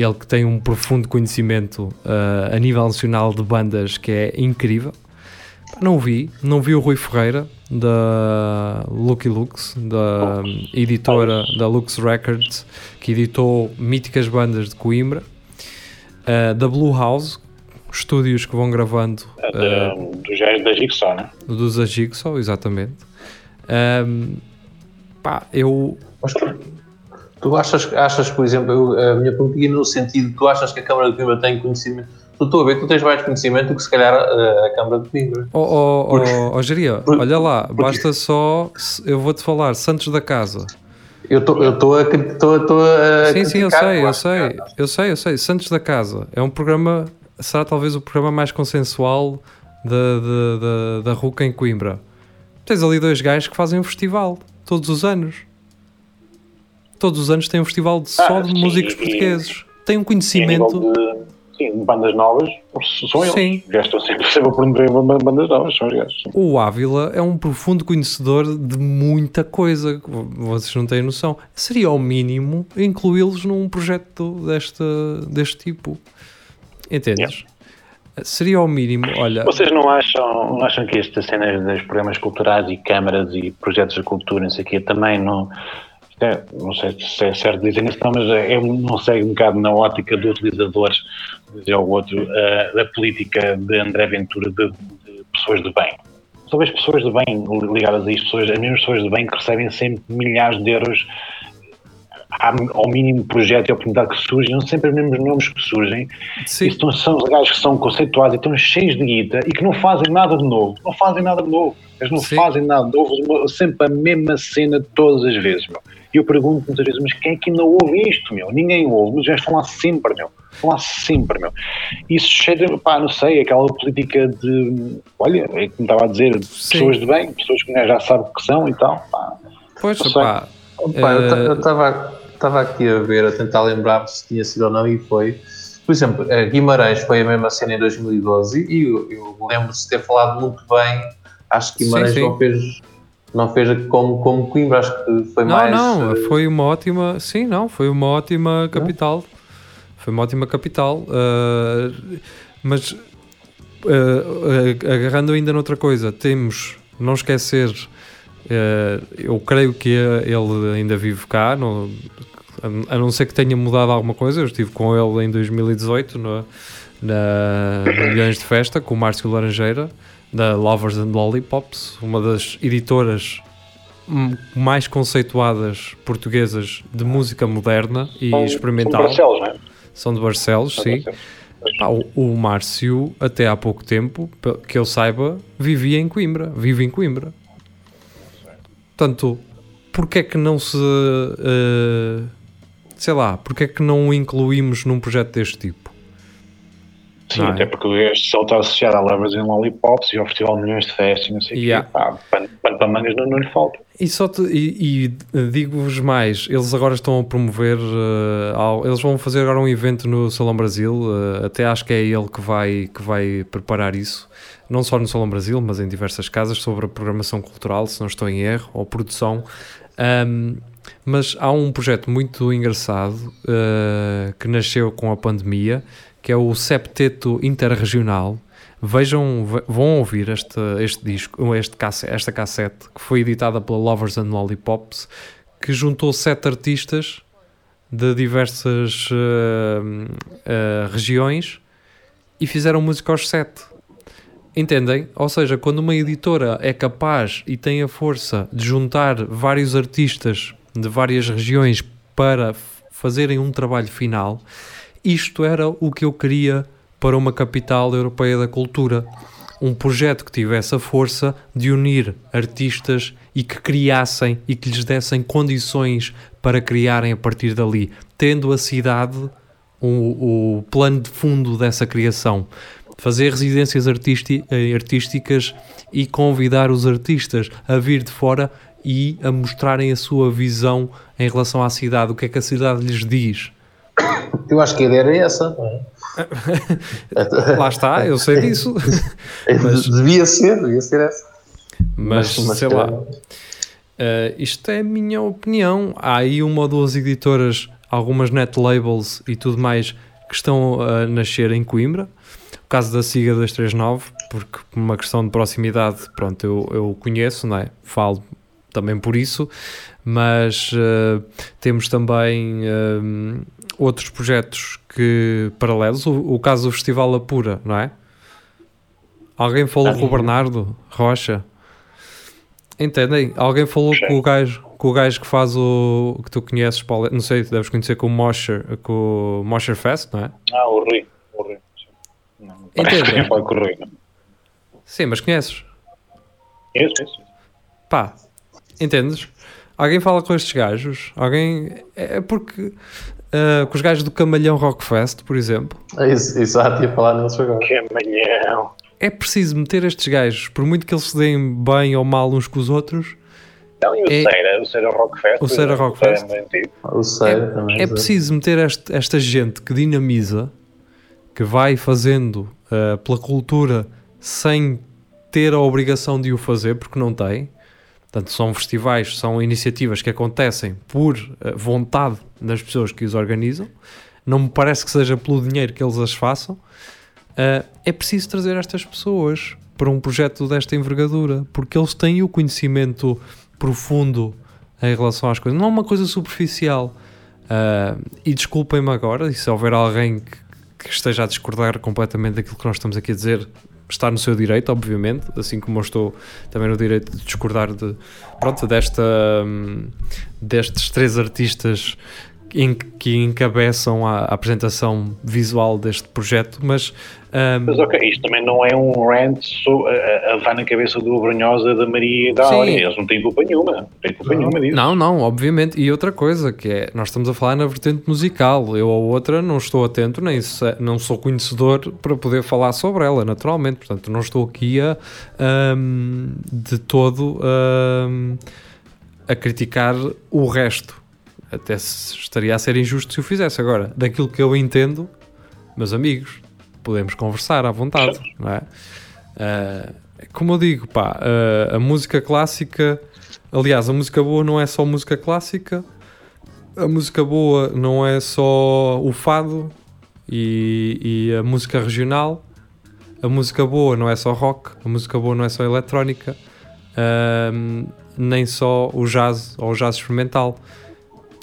Ele que tem um profundo conhecimento uh, a nível nacional de bandas que é incrível. Não vi, não vi o Rui Ferreira da Lucky Lux, da editora da Lux Records, que editou míticas bandas de Coimbra, uh, da Blue House, estúdios que vão gravando uh, do género da Jigsaw, né? Dos da Jigsaw, exatamente. Um, pá, eu. Tu achas, achas por exemplo, eu, a minha pergunta no sentido, tu achas que a Câmara de Coimbra tem conhecimento tu estou a ver, tu tens mais conhecimento do que se calhar a, a Câmara de Coimbra. Oh, oh, porque, oh, oh Geria, porque, olha lá, basta só, eu vou-te falar, Santos da Casa. Eu estou a, tô, tô a. Sim, sim, eu sei, eu sei, eu sei, eu sei. Santos da Casa é um programa, será talvez o programa mais consensual da, da, da, da RUCA em Coimbra. Tens ali dois gajos que fazem um festival todos os anos. Todos os anos tem um festival de, só ah, de sim, músicos e, portugueses. Tem um conhecimento sim, bandas novas são eles. Sim. Já estou sempre, sempre a promover bandas novas, são os gajos. O Ávila é um profundo conhecedor de muita coisa, vocês não têm noção. Seria ao mínimo incluí-los num projeto deste, deste tipo. Entendes? Yeah. Seria ao mínimo, olha... Vocês não acham, não acham que esta cena dos programas culturais e câmaras e projetos de cultura, não sei o quê, também não é, não sei se é certo dizer isso, não, mas é, é, não segue um bocado na ótica do utilizador, dizer ao outro, uh, da política de André Ventura de, de, pessoas de bem. Talvez pessoas de bem ligadas a isto, pessoas, as mesmas pessoas de bem que recebem sempre milhares de euros ao mínimo projeto e oportunidade que surgem, não sempre os mesmos nomes que surgem. Sim. E são os gajos que são conceituados e estão cheios de guita e que não fazem nada de novo. Não fazem nada de novo. Eles não Sim. fazem nada de novo, sempre a mesma cena todas as vezes, meu. E eu pergunto muitas vezes, mas quem é que não ouve isto, meu? Ninguém ouve, mas já estão lá sempre, meu. Estão lá sempre, meu. Isso cheira, pá, não sei, aquela política de, olha, é como estava a dizer, Sim. pessoas de bem, pessoas que já sabem o que são e tal, pá. Pois, pá. Uh... Eu estava estava aqui a ver, a tentar lembrar se tinha sido ou não, e foi. Por exemplo, Guimarães foi a mesma cena em 2012 e eu, eu lembro-se de ter falado muito bem. Acho que Guimarães sim, sim. não fez não fez como, como Coimbra, acho que foi não, mais. Não, não, uh... foi uma ótima. Sim, não, foi uma ótima capital. Não? Foi uma ótima capital. Uh, mas uh, agarrando ainda noutra coisa, temos, não esquecer, eu creio que ele ainda vive cá, no, a não ser que tenha mudado alguma coisa. Eu estive com ele em 2018 no, na, no Milhões de Festa com o Márcio Laranjeira da Lovers and Lollipops, uma das editoras mais conceituadas portuguesas de música moderna e são, experimental. São de Barcelos, não é? São de Barcelos, são sim. Ah, o, o Márcio, até há pouco tempo, que eu saiba, vivia em Coimbra, vive em Coimbra. Portanto, porquê é que não se. Uh, sei lá, porquê é que não o incluímos num projeto deste tipo? Sim, até porque este só está associado a Lovers and Lollipops e ao Festival de Milhões de Festas e não sei o yeah. quê. Pá, pano, para mangas não, não lhe falta. E, só te, e, e digo-vos mais, eles agora estão a promover, uh, ao, eles vão fazer agora um evento no Salão Brasil, uh, até acho que é ele que vai, que vai preparar isso, não só no Salão Brasil, mas em diversas casas, sobre a programação cultural, se não estou em erro, ou produção. Um, mas há um projeto muito engraçado uh, que nasceu com a pandemia, que é o Septeto Interregional. Vejam, vão ouvir este, este disco, este esta cassete que foi editada pela Lovers and Lollipops, que juntou sete artistas de diversas uh, uh, regiões e fizeram música aos sete. Entendem? Ou seja, quando uma editora é capaz e tem a força de juntar vários artistas de várias regiões para fazerem um trabalho final, isto era o que eu queria para uma capital europeia da cultura. Um projeto que tivesse a força de unir artistas e que criassem e que lhes dessem condições para criarem a partir dali, tendo a cidade o, o plano de fundo dessa criação. Fazer residências eh, artísticas e convidar os artistas a vir de fora e a mostrarem a sua visão em relação à cidade, o que é que a cidade lhes diz eu acho que a ideia era essa. Lá está, eu sei disso. mas, devia ser, devia ser essa. Mas, mas sei lá. Uh, isto é a minha opinião. Há aí uma ou duas editoras, algumas net labels e tudo mais que estão a nascer em Coimbra. O caso da Siga 239, porque por uma questão de proximidade, pronto, eu, eu conheço, não é? Falo também por isso, mas uh, temos também uh, outros projetos que paralelos. O, o, caso do Festival Apura, não é? Alguém falou com o Bernardo Rocha. Entendem? Alguém falou com o gajo, com o gajo que faz o que tu conheces, Paulo, não sei, deves conhecer com o Mosher, com o Mosher Fest, não é? Ah, o Rui. O Rui. Não, Entendem? com o Rui, não. Sim, mas conheces? Conheço, conheço. Pá, entendes? Alguém fala com estes gajos? Alguém. É, é porque. Uh, com os gajos do Camalhão Rockfest, por exemplo. É exato, ia falar neles agora. Camalhão. É preciso meter estes gajos, por muito que eles se deem bem ou mal uns com os outros. Não, e o é, Ceira, o Ceira Rockfest. O Ceira Rockfest. O Ceira é, também. É preciso meter este, esta gente que dinamiza, que vai fazendo uh, pela cultura sem ter a obrigação de o fazer, porque não tem Portanto, são festivais, são iniciativas que acontecem por uh, vontade das pessoas que os organizam. Não me parece que seja pelo dinheiro que eles as façam. Uh, é preciso trazer estas pessoas para um projeto desta envergadura, porque eles têm o conhecimento profundo em relação às coisas, não é uma coisa superficial. Uh, e desculpem-me agora, e se houver alguém que, que, esteja a discordar completamente daquilo que nós estamos aqui a dizer, está no seu direito, obviamente, assim como eu estou também no direito de discordar de, pronto, desta, hum, destes três artistas que encabeçam a, apresentação visual deste projeto, mas... Um... Mas ok, isto também não é um rant so, a, a levar na cabeça do Brunhosa da Maria e da Áurea, eles não têm culpa nenhuma, não têm culpa não, nenhuma disso. Não, não, obviamente, e outra coisa, que é, nós estamos a falar na vertente musical, eu ou outra não estou atento, nem não sou conhecedor para poder falar sobre ela, naturalmente, portanto não estou aqui a, um, de todo um, a criticar o resto, até estaria a ser injusto se o fizesse. Agora, daquilo que eu entendo, meus amigos, podemos conversar à vontade, não é? Uh, como eu digo, pá, uh, a música clássica, aliás, a música boa não é só música clássica, a música boa não é só o fado e, e a música regional, a música boa não é só rock, a música boa não é só eletrónica, uh, nem só o jazz ou o jazz experimental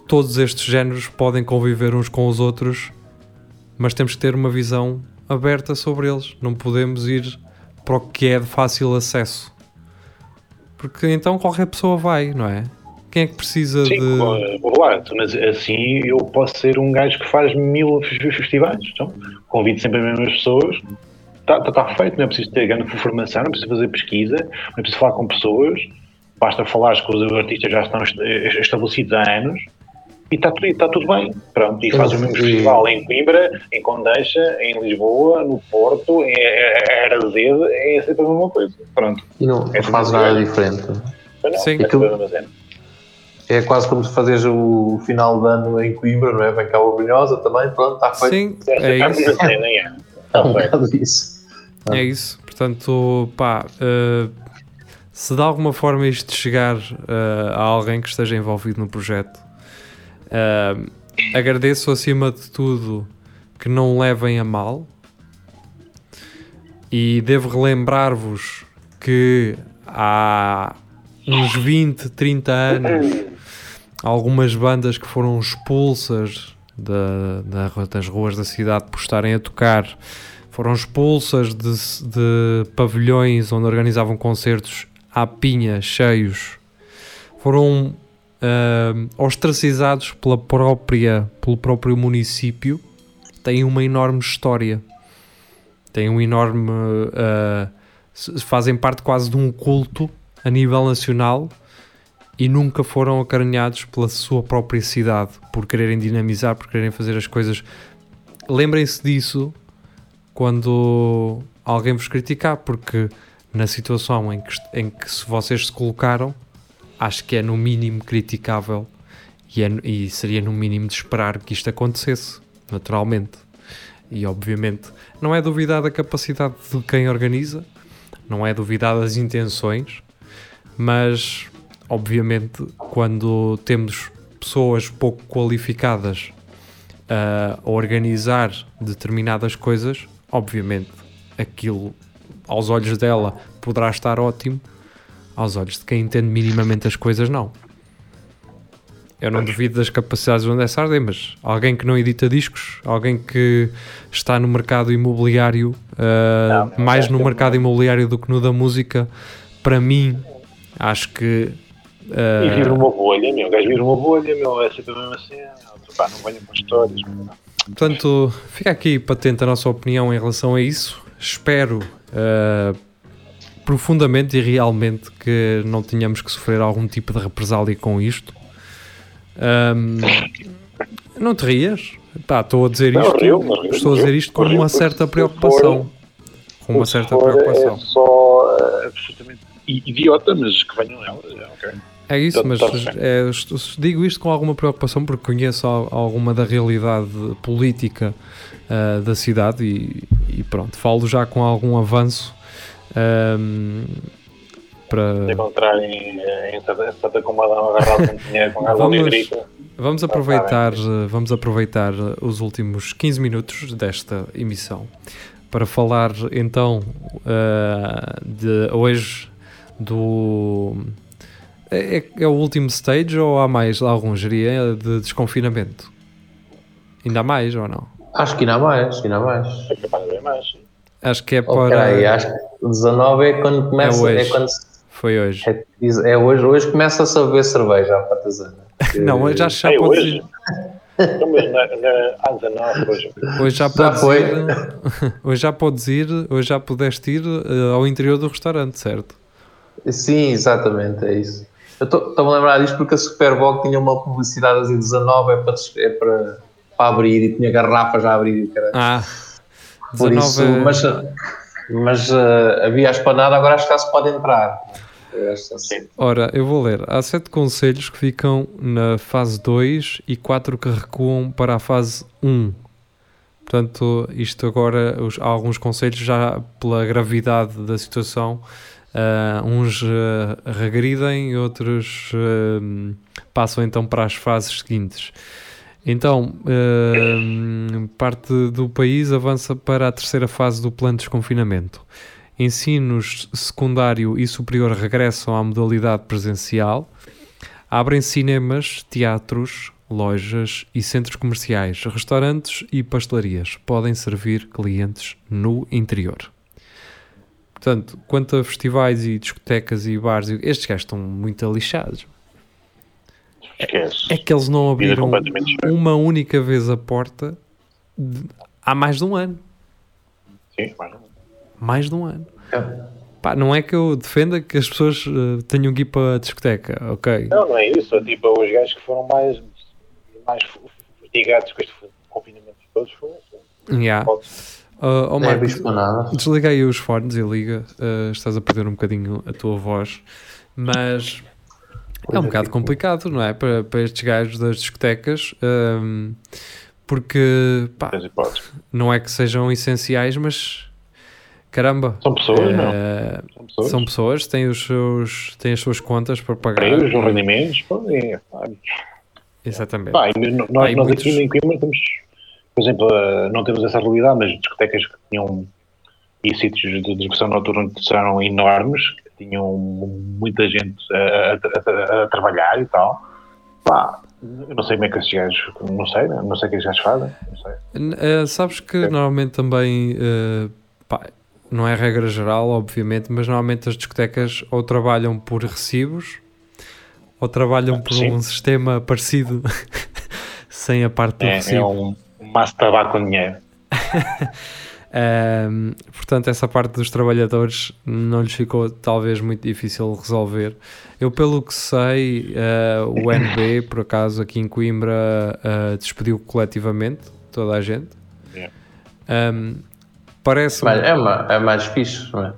todos estes géneros podem conviver uns com os outros, mas temos que ter uma visão aberta sobre eles. Não podemos ir para o que é de fácil acesso. Porque então qualquer pessoa vai, não é? Quem é que precisa Sim, de. Claro, mas assim eu posso ser um gajo que faz mil festivais. Então, convido sempre as mesmas pessoas. Está tá, tá feito, não é preciso ter grande formação, não é preciso fazer pesquisa, não é preciso falar com pessoas. Basta falar que os artistas já estão estabelecidos há anos e está tudo, tá tudo bem. Pronto, e faz o mesmo festival em Coimbra, em Condeixa, em Lisboa, no Porto, em Arazede, é sempre a mesma coisa. Pronto. E não, é faz nada diferente. Não, Sim. É, é quase como se fazeres o final de ano em Coimbra, não é? Vem cá o Brunhosa também, pronto, está feito. Sim, é, é isso. É, um bocado isso. É isso. Portanto, pá, uh, se de alguma forma isto chegar uh, a alguém que esteja envolvido no projeto, Uh, agradeço acima de tudo que não levem a mal. E devo relembrar-vos que há uns 20, 30 anos algumas bandas que foram expulsas da, da, das ruas da cidade por estarem a tocar foram expulsas de, de pavilhões onde organizavam concertos à pinha, cheios. Foram uh, ostracizados pela própria, pelo próprio município, têm uma enorme história. Têm um enorme. Uh, fazem parte quase de um culto a nível nacional e nunca foram acarinhados pela sua própria cidade por quererem dinamizar, por quererem fazer as coisas. Lembrem-se disso quando alguém vos criticar, porque na situação em que, em que vocês se colocaram, acho que é no mínimo criticável e, é, e seria no mínimo de esperar que isto acontecesse, naturalmente. E obviamente não é duvidada a capacidade de quem organiza, não é duvidada as intenções, mas obviamente quando temos pessoas pouco qualificadas uh, a organizar determinadas coisas, obviamente aquilo aos olhos dela poderá estar ótimo, aos olhos de quem entende minimamente as coisas, não. Eu não duvido das capacidades do André Sardem, mas alguém que não edita discos, alguém que está no mercado imobiliário, uh, não, mais no mercado imobiliário do que no da música, para mim, acho que. Uh, e vive numa bolha, meu. O gajo vive numa bolha, meu. É sempre mesmo assim. Pá, não venho com histórias. Portanto, fica aqui patente a nossa opinião em relação a isso. Espero uh, profundamente e realmente que não tenhamos que sofrer algum tipo de represália com isto. Um, não te rias? estou a dizer isto, não, rio, rio, estou a dizer isto com uma certa preocupação. Com uma certa preocupação. É só uh, absolutamente idiota, mas que venham elas, é, ok. É isso, mas é, digo isto com alguma preocupação porque conheço alguma da realidade política uh, da cidade e, e, pronto, falo já com algum avanço um, para encontrarem em Santa Comadão agarrado com dinheiro com água vamos, vamos aproveitar vamos aproveitar os últimos 15 minutos desta emissão para falar então uh, de hoje do é, é, é, o último stage ou há mais algum geria de desconfinamento? Ainda há mais ou não? Acho que ainda há mais ainda há mais. É capaz de haver mais acho que é para okay, acho que 19 é quando começa é, hoje. é quando foi hoje. É, é hoje. Hoje começa-se a beber cerveja à patazana. [LAUGHS] Não, já, já é pode hoje. Então, mas na, na, hoje. Hoje já, já foi. Ir, [LAUGHS] hoje já podes ir, hoje já pudeste ir uh, ao interior do restaurante, certo? Sim, exatamente, é isso. Eu estou-me a lembrar disto porque a Superboc tinha uma publicidade assim, 19 é para, é para, para abrir e tinha garrafas a abrir. Cara. Ah, 19 Por isso, é... mas, mas uh, havia a espanada, agora acho que já se pode entrar. Ora, eu vou ler. Há sete conselhos que ficam na fase 2 e quatro que recuam para a fase 1. Um. Portanto, isto agora, os, há alguns conselhos já pela gravidade da situação. Uh, uns uh, regridem, outros uh, passam então para as fases seguintes. Então, parte do país avança para a terceira fase do plano de desconfinamento ensinos secundário e superior regressam à modalidade presencial, abrem cinemas, teatros, lojas e centros comerciais, restaurantes e pastelarias podem servir clientes no interior. Portanto, quanto a festivais e discotecas e bares, estes gajos estão muito lixados. Esquece. É que eles não abriram uma única vez a porta de, há mais de um ano. Sim, mais de um ano mais de um ano. É. Pá, não é que eu defenda que as pessoas uh, tenham que ir para a discoteca, ok? Não, não é isso. É tipo, os gajos que foram mais, mais fatigados com este confinamento todos foram. Yeah. Uh, oh, Marco, é desliga aí os fones e liga. Uh, estás a perder um bocadinho a tua voz, mas é um bocado complicado, não é? Para, para estes gajos das discotecas, um, porque pá, não é que sejam essenciais, mas caramba. São pessoas, não? Eh, são pessoas. São pessoas, têm, os seus, têm as suas contas para pagar. Prémios, os rendimentos, é, Exatamente. Pá, nós, nós muitos... aqui em Coimbra temos, por exemplo, eh, não temos essa realidade, mas discotecas que tinham e sítios de diversão noturna que eram enormes, que tinham muita gente a, a, a, trabalhar e tal. Pá, não sei como é que esses gajos, não sei, não sei o que esses gajos fazem. Uh, sabes que é. normalmente também, uh, pá, não é regra geral, obviamente, mas normalmente as discotecas ou trabalham por recibos ou trabalham por Sim. um sistema parecido [LAUGHS] sem a parte do é, recibo. É um, um maço de tabaco com dinheiro. [LAUGHS] um, portanto, essa parte dos trabalhadores não lhes ficou talvez muito difícil resolver. Eu, pelo que sei, uh, o NB, por acaso, aqui em Coimbra, uh, despediu coletivamente toda a gente. Yeah. Um, Parece. Mas é, uma, é mais fixe, não é?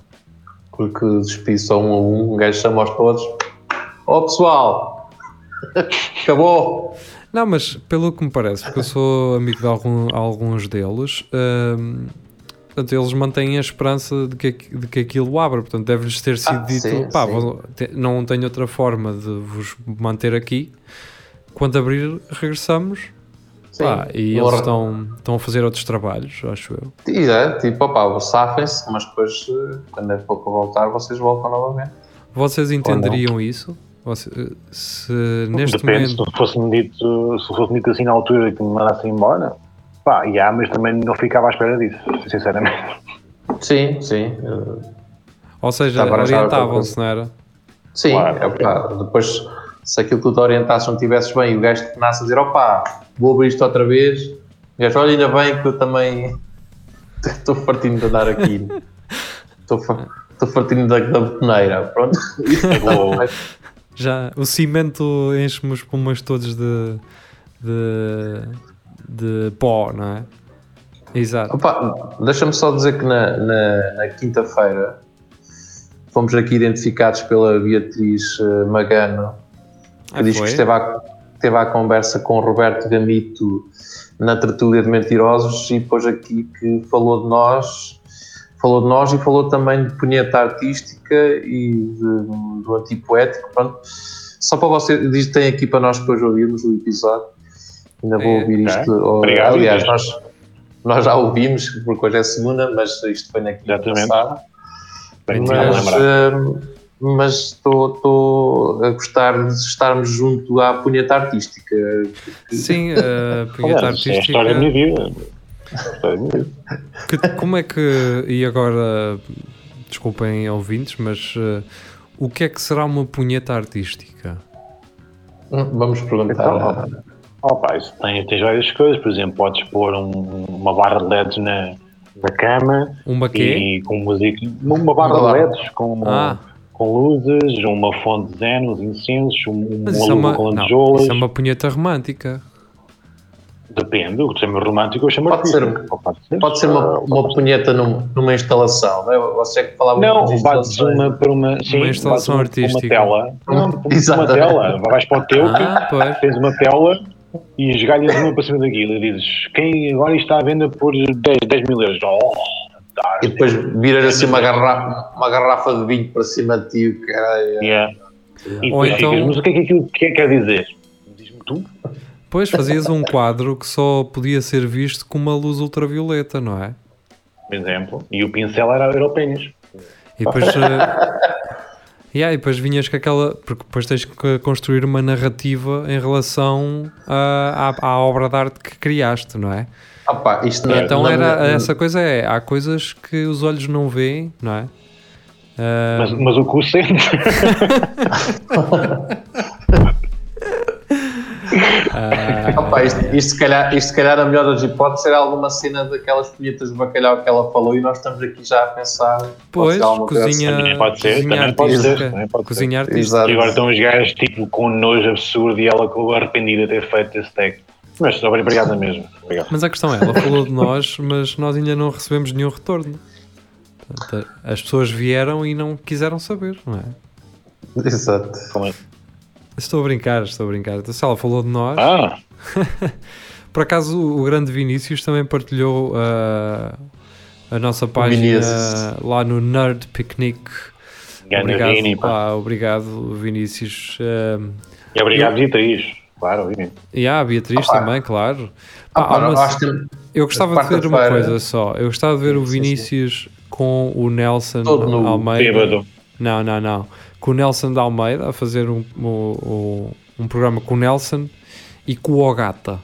Porque despide só um a um, um gajo chama aos todos: Ó oh, pessoal, [LAUGHS] acabou. Não, mas pelo que me parece, porque eu sou amigo de algum, alguns deles, hum, portanto, eles mantêm a esperança de que, de que aquilo abra. Portanto, deve-lhes ter sido Ah, dito: sim, pá, sim. não tenho outra forma de vos manter aqui. Quando abrir, regressamos. Sim. Pá, e eles estão, estão a fazer outros trabalhos, acho eu. E é, tipo, opá, safem-se, mas depois, eh, quando é para voltar, vocês voltam novamente. Vocês entenderiam isso? Você- se neste Depende, momento. se fosse-me dito, se fosse dito assim na altura que me mandassem embora, pá, já, mas também não ficava à espera disso, sinceramente. Sim, sim. Ou seja, orientavam-se, não era? Sim, Claro. é pá, depois, se aquilo que tu te orientasse não estivesses bem e o gajo te nasce a dizer, opá, vou abrir isto outra vez, o gajo, olha, ainda bem que eu também [LAUGHS] estou fartinho de andar aqui. [LAUGHS] Estou fa- estou fartinho da, da pronto. [LAUGHS] É. Já o cimento enche-me os pulmões todos de, de, de pó, não é? Exato. Deixa-me só dizer que na, na, na quinta-feira fomos aqui identificados pela Beatriz eh, Magano, que Ah, diz que foi? esteve à, esteve à conversa com o Roberto Gamito na tertúlia de mentirosos e depois aqui que falou de nós, falou de nós e falou também de punheta artística e de- do antipoético, pronto. Só para você, diz tem aqui para nós depois ouvirmos o episódio. Ainda vou É, ouvir isto. ou- Obrigado, aliás, nós, nós já ouvimos, porque hoje é segunda, mas isto foi na quinta passada. Mas, mas estou, estou a gostar de estarmos junto à punheta artística. Sim, a punheta Aliás, é a história da minha artística. vida. A história da minha vida. [LAUGHS] que- como é que. E agora, desculpem ouvintes, mas eh, o que é que será uma punheta artística? Vamos perguntar. Então, Oh, pá, isso tem, tens várias coisas, por exemplo, podes pôr um- uma barra de LEDs na, na cama Uma quê? e com música. Uma barra Uma de. LEDs com, Ah. com luzes, uma fonte de zen, uns incensos, um- Mas uma é uma, com não, isso é uma punheta romântica. Depende, o que chama romântico eu chamo Pode artístico. ser- pode ser, Pode ser uma, ah, uma punheta num- numa instalação, não é? Você que falava Não, de bates uma para uma, sim, Uma instalação artística. Uma tela. [LAUGHS] Não, uma tela. Vais para o teu, Ah, tens uma tela e esgalhas uma para cima daquilo e dizes quem agora isto está à venda por 10, 10 mil euros. Oh. E depois viras assim uma garrafa, uma garrafa de vinho para cima de ti, o caralho. Yeah. E Ou então- ficas, mas o que é que aquilo que é que quer dizer? Diz-me tu. Pois fazias [LAUGHS] um quadro que só podia ser visto com uma luz ultravioleta, não é? Por exemplo. E o pincel era, era o pênis. E depois. [LAUGHS] yeah, e depois vinhas com aquela. Porque depois tens que construir uma narrativa em relação à, à, à obra de arte que criaste, não é? Isto na- então na- era na- essa coisa é. Há coisas que os olhos não veem, não é? Ah, Mas, mas o cu sente. [LAUGHS] [LAUGHS] Ah, pá, isto, isto, se calhar, isto se calhar a melhor das hipóteses era alguma cena daquelas punhetas de bacalhau que ela falou e nós estamos aqui já a pensar. pode pois, ser cozinha, Também pode ser, cozinha também pode ser, artística. também pode ser. cozinha assim. artística. Exato. E agora estão os gajos tipo com um nojo absurdo e ela com arrependida de ter feito esse tag. Mas obrigado mesmo. Obrigado. Mas a questão é, ela falou de nós, mas nós ainda não recebemos nenhum retorno. Portanto, as pessoas vieram e não quiseram saber, não é? Exato. Estou a brincar, estou a brincar. Então, se ela falou de nós, Ah, [LAUGHS] por acaso o, grande Vinícius também partilhou ah, a nossa página Vinícius. lá no Nerd Picnic. Obrigado, Vini, pá. pá, obrigado Vinícius. Ah, E obrigado, Beatriz. Claro, Vini. e há a Beatriz Opa. também, claro. Ah, Pá, uma- eu acho que Eu gostava de ver uma coisa só. Eu gostava de ver o Vinícius com o Nelson Todo. Almeida. Bêbado. Não, não, não. Com o Nelson de Almeida a fazer um, um, um- programa com o Nelson e com o Ogata.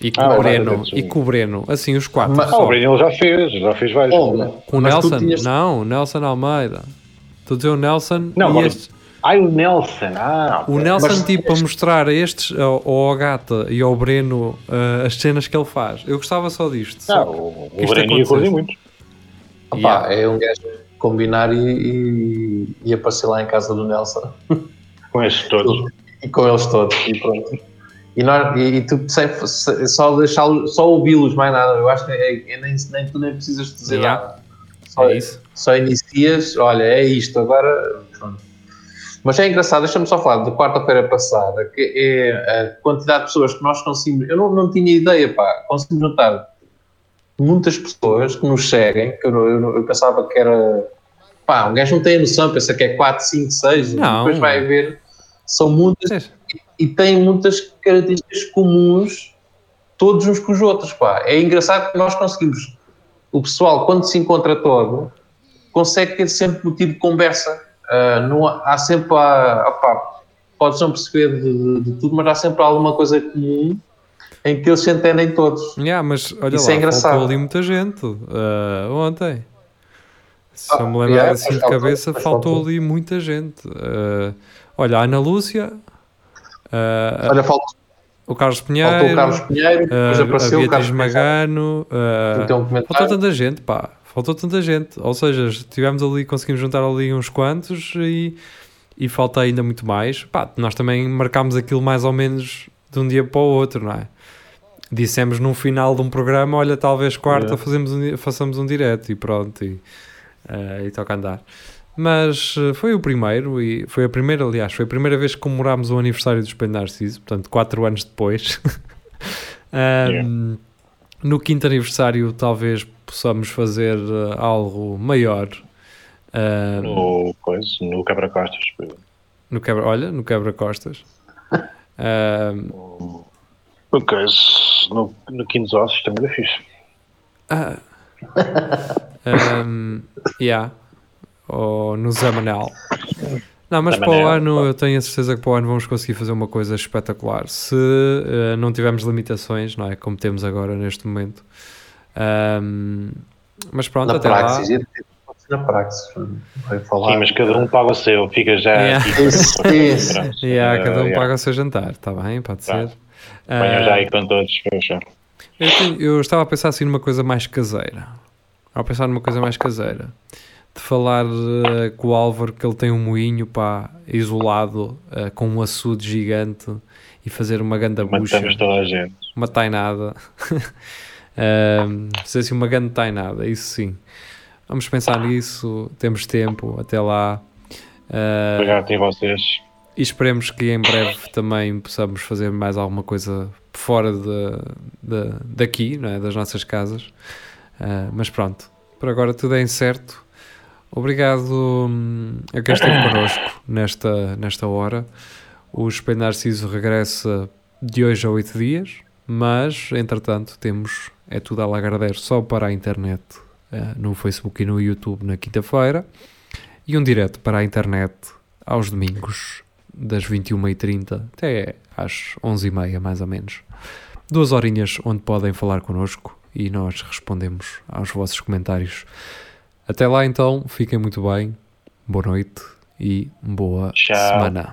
E com Ah, o Breno. E com o Breno. Assim, os quatro. Mas- só. o Breno ele já fez, já fez vários. Oh, Com o mas Nelson? tinhas- Não, o Nelson Almeida. Estou a dizer o Nelson Não, e agora- estes. Ai, o Nelson. Ah, O. Nelson, Mas- tipo, a mostrar a estes, ao, ao Ogata e ao Breno, ah, as cenas que ele faz. Eu gostava só disto. Ah, Só. o, que o Breno ia muito. Opa, Yeah. é um gajo combinar e, e, e aparecer lá em casa do Nelson [LAUGHS] Com estes todos. e com eles todos e pronto. E, nós, e, e tu sem, se- só deixar só ouvi-los mais nada. Eu acho que é, é nem, nem tu nem precisas dizer Yeah. nada. Só, É isso. só inicias, olha, é isto, agora pronto. Mas é engraçado, deixa-me só falar de quarta-feira passada, que é a quantidade de pessoas que nós conseguimos. Eu não, não tinha ideia, pá, conseguimos notar muitas pessoas que nos seguem, que eu, eu, eu pensava que era. Pá, um gajo não tem a noção, pensa que é 4, 5, 6, não. depois vai ver. São muitas e, e têm muitas características comuns, todos uns com os outros, pá. É engraçado que nós conseguimos. O pessoal, quando se encontra todo, consegue ter sempre motivo de conversa Uh, não, há sempre, há, opa, podes não perceber de, de, tudo, mas há sempre alguma coisa comum em que eles se entendem todos. Yeah, mas olha Isso lá, é engraçado. ali muita gente uh, ontem. Se ah, eu me lembro yeah, assim de cabeça, faltou, faltou, ali muita gente. Uh, olha, a Ana Lúcia. Uh, olha, faltou. O Carlos Pinheiro, faltou o Carlos Pinheiro, depois apareceu a Beatriz o Carlos Magano, uh, faltou tanta gente, pá faltou tanta gente. Ou seja, tivemos ali, conseguimos juntar ali uns quantos e, e falta ainda muito mais. Pá, nós também marcámos aquilo mais ou menos de um dia para o outro, não é? Dissemos no final de um programa: olha, talvez quarta é. fazemos um, façamos um direto e pronto, e, uh, e toca andar. Mas uh, foi o primeiro, e foi a primeira, aliás, foi a primeira vez que comemorámos o aniversário do Espelho Narciso, portanto, quatro anos depois. [LAUGHS] um, yeah. No quinto aniversário, talvez possamos fazer uh, algo maior. Uh, no, coisa, no quebra-costas. No quebra, olha, no quebra-costas. [LAUGHS] uh, no no, no quinto ossos também é fixe. Uh, [LAUGHS] um, yeah. Ou no Zamanel. Não, mas para o ano eu tenho a certeza que para o ano vamos conseguir fazer uma coisa espetacular. Se uh, não tivermos limitações, não é? Como temos agora neste momento. Um, mas pronto, na até praxis, lá. Na praxis, falar. Sim, mas cada um paga o seu, fica já. Yeah. Aqui, isso, isso. Yeah, cada um yeah. paga o seu jantar, está bem? Pode tá. ser. Uh, já aí com todos, eu, tenho, eu estava a pensar assim numa coisa mais caseira. Estava a pensar numa coisa mais caseira. De falar uh, com o Álvaro que ele tem um moinho pá, isolado uh, com um açude gigante e fazer uma ganda bucha. Matamos toda a gente. Uma tainada. [LAUGHS] Uh, se assim uma grande tainada, isso sim. Vamos pensar nisso, temos tempo até lá. Uh, Obrigado a vocês. E esperemos que em breve também possamos fazer mais alguma coisa fora de, de, daqui, não é? das nossas casas. Uh, mas pronto, por agora tudo é incerto. Obrigado hum, a quem esteve connosco nesta, nesta hora. O Espelho Narciso regressa de hoje a oito dias, mas entretanto temos é tudo a lagardeiro só para a internet uh, no Facebook e no YouTube na quinta-feira e um direto para a internet aos domingos das 21h30 até às 11h30 mais ou menos. Duas horinhas onde podem falar connosco e nós respondemos aos vossos comentários. Até lá então, fiquem muito bem, boa noite e boa Tchau. semana.